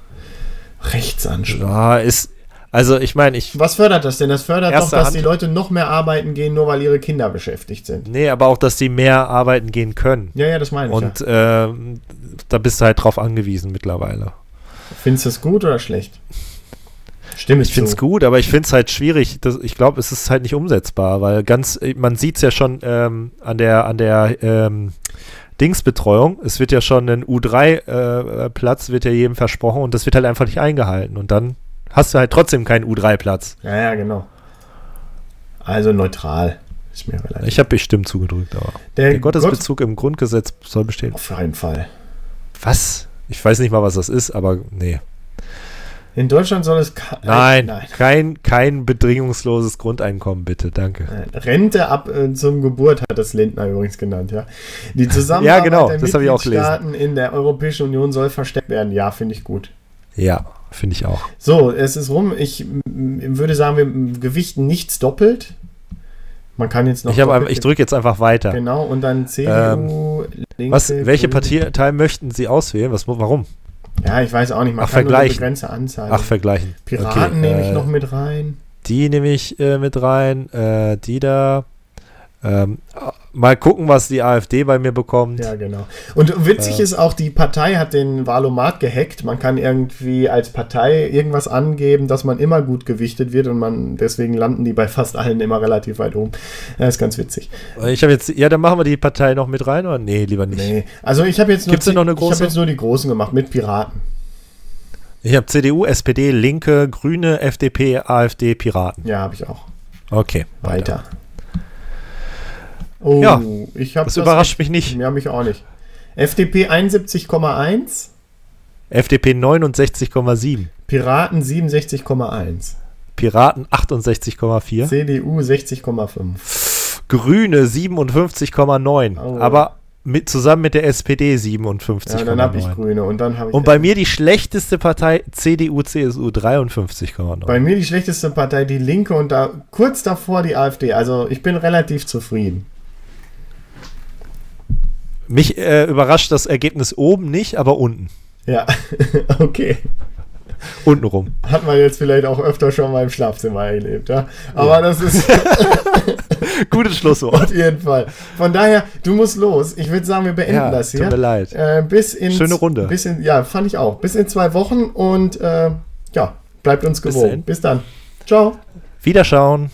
Rechtsanspruch. Ja, ist, also ich meine, ich, Was fördert das denn? Das fördert doch, dass Hand. die Leute noch mehr arbeiten gehen, nur weil ihre Kinder beschäftigt sind. nee, aber auch, dass die mehr arbeiten gehen können. Ja, ja, das meine ich. Und ähm, da bist du halt drauf angewiesen mittlerweile. Findest du es gut oder schlecht? Stimme Ich finde es gut, aber ich finde es halt schwierig. Das, ich glaube, es ist halt nicht umsetzbar, weil ganz, man sieht es ja schon ähm, an der, an der ähm, Dingsbetreuung. Es wird ja schon ein U3-Platz, wird ja jedem versprochen und das wird halt einfach nicht eingehalten. Und dann hast du halt trotzdem keinen U3-Platz. Ja, ja, genau. Also neutral. Ist mir relativ. Ich habe bestimmt zugedrückt, aber der der Gottesbezug im Grundgesetz soll bestehen. Auf jeden Fall. Was? Ich weiß nicht mal, was das ist, aber nee. In Deutschland soll es ke- Nein, nein. Kein, kein bedingungsloses Grundeinkommen, bitte, danke. Rente ab äh, zum Geburt hat das Lindner übrigens genannt, ja. Die Zusammenarbeit Ja, genau, der das. Mitgliedstaaten in der Europäischen Union soll verstärkt werden. Ja, finde ich gut. Ja, finde ich auch. So, es ist rum. Ich würde sagen, wir gewichten nichts doppelt. Man kann jetzt noch. Ich, ein- ich drücke jetzt einfach weiter. Genau, und dann CDU, Linke, Was, welche. Partei möchten Sie auswählen? Was, warum? Ja, ich weiß auch nicht. Man Ach, kann nur eine vergleichen. begrenzte Anzahl. Ach, vergleichen. Piraten Okay, nehme ich äh, noch mit rein. Die nehme ich äh, mit rein. Äh, die da. Ähm, mal gucken, was die AfD bei mir bekommt. Ja, genau. Und witzig Äh. ist auch, die Partei hat den Valomat gehackt. Man kann irgendwie als Partei irgendwas angeben, dass man immer gut gewichtet wird und man deswegen landen die bei fast allen immer relativ weit oben. Das ist ganz witzig. Ich habe jetzt. Ja, dann machen wir die Partei noch mit rein oder? Nee, lieber nicht. Nee. Also ich habe jetzt, nur Gibt's denn noch eine ich große? habe jetzt nur die großen gemacht mit Piraten. Ich habe CDU, SPD, Linke, Grüne, FDP, AfD, Piraten. Ja, habe ich auch. Okay, Weiter. Oh, Ja, ich habe Das überrascht mich nicht. Ja, mich auch nicht. FDP 71,1, FDP 69,7. Piraten 67,1, Piraten 68,4. CDU 60,5. Grüne 57,9. Oh. Aber mit, zusammen mit der SPD 57,9. Ja, dann habe ich Grüne und dann habe ich. Und bei mir die schlechteste Partei CDU, CSU 53,9. bei mir die schlechteste Partei die Linke und da kurz davor die AfD. Also ich bin relativ zufrieden. Mich äh, überrascht das Ergebnis oben nicht, aber unten. Ja, okay. Unten rum. Hat man jetzt vielleicht auch öfter schon mal im Schlafzimmer erlebt, ja. Aber das ist Gutes Schlusswort. auf jeden Fall. Von daher, du musst los. Ich würde sagen, wir beenden Ja, das hier. tut mir leid. Äh, bis in Schöne Runde. Bis in, ja, fand ich auch. Bis in zwei Wochen und äh, ja, bleibt uns Bis gewogen. dahin. Bis dann. Ciao. Wiederschauen.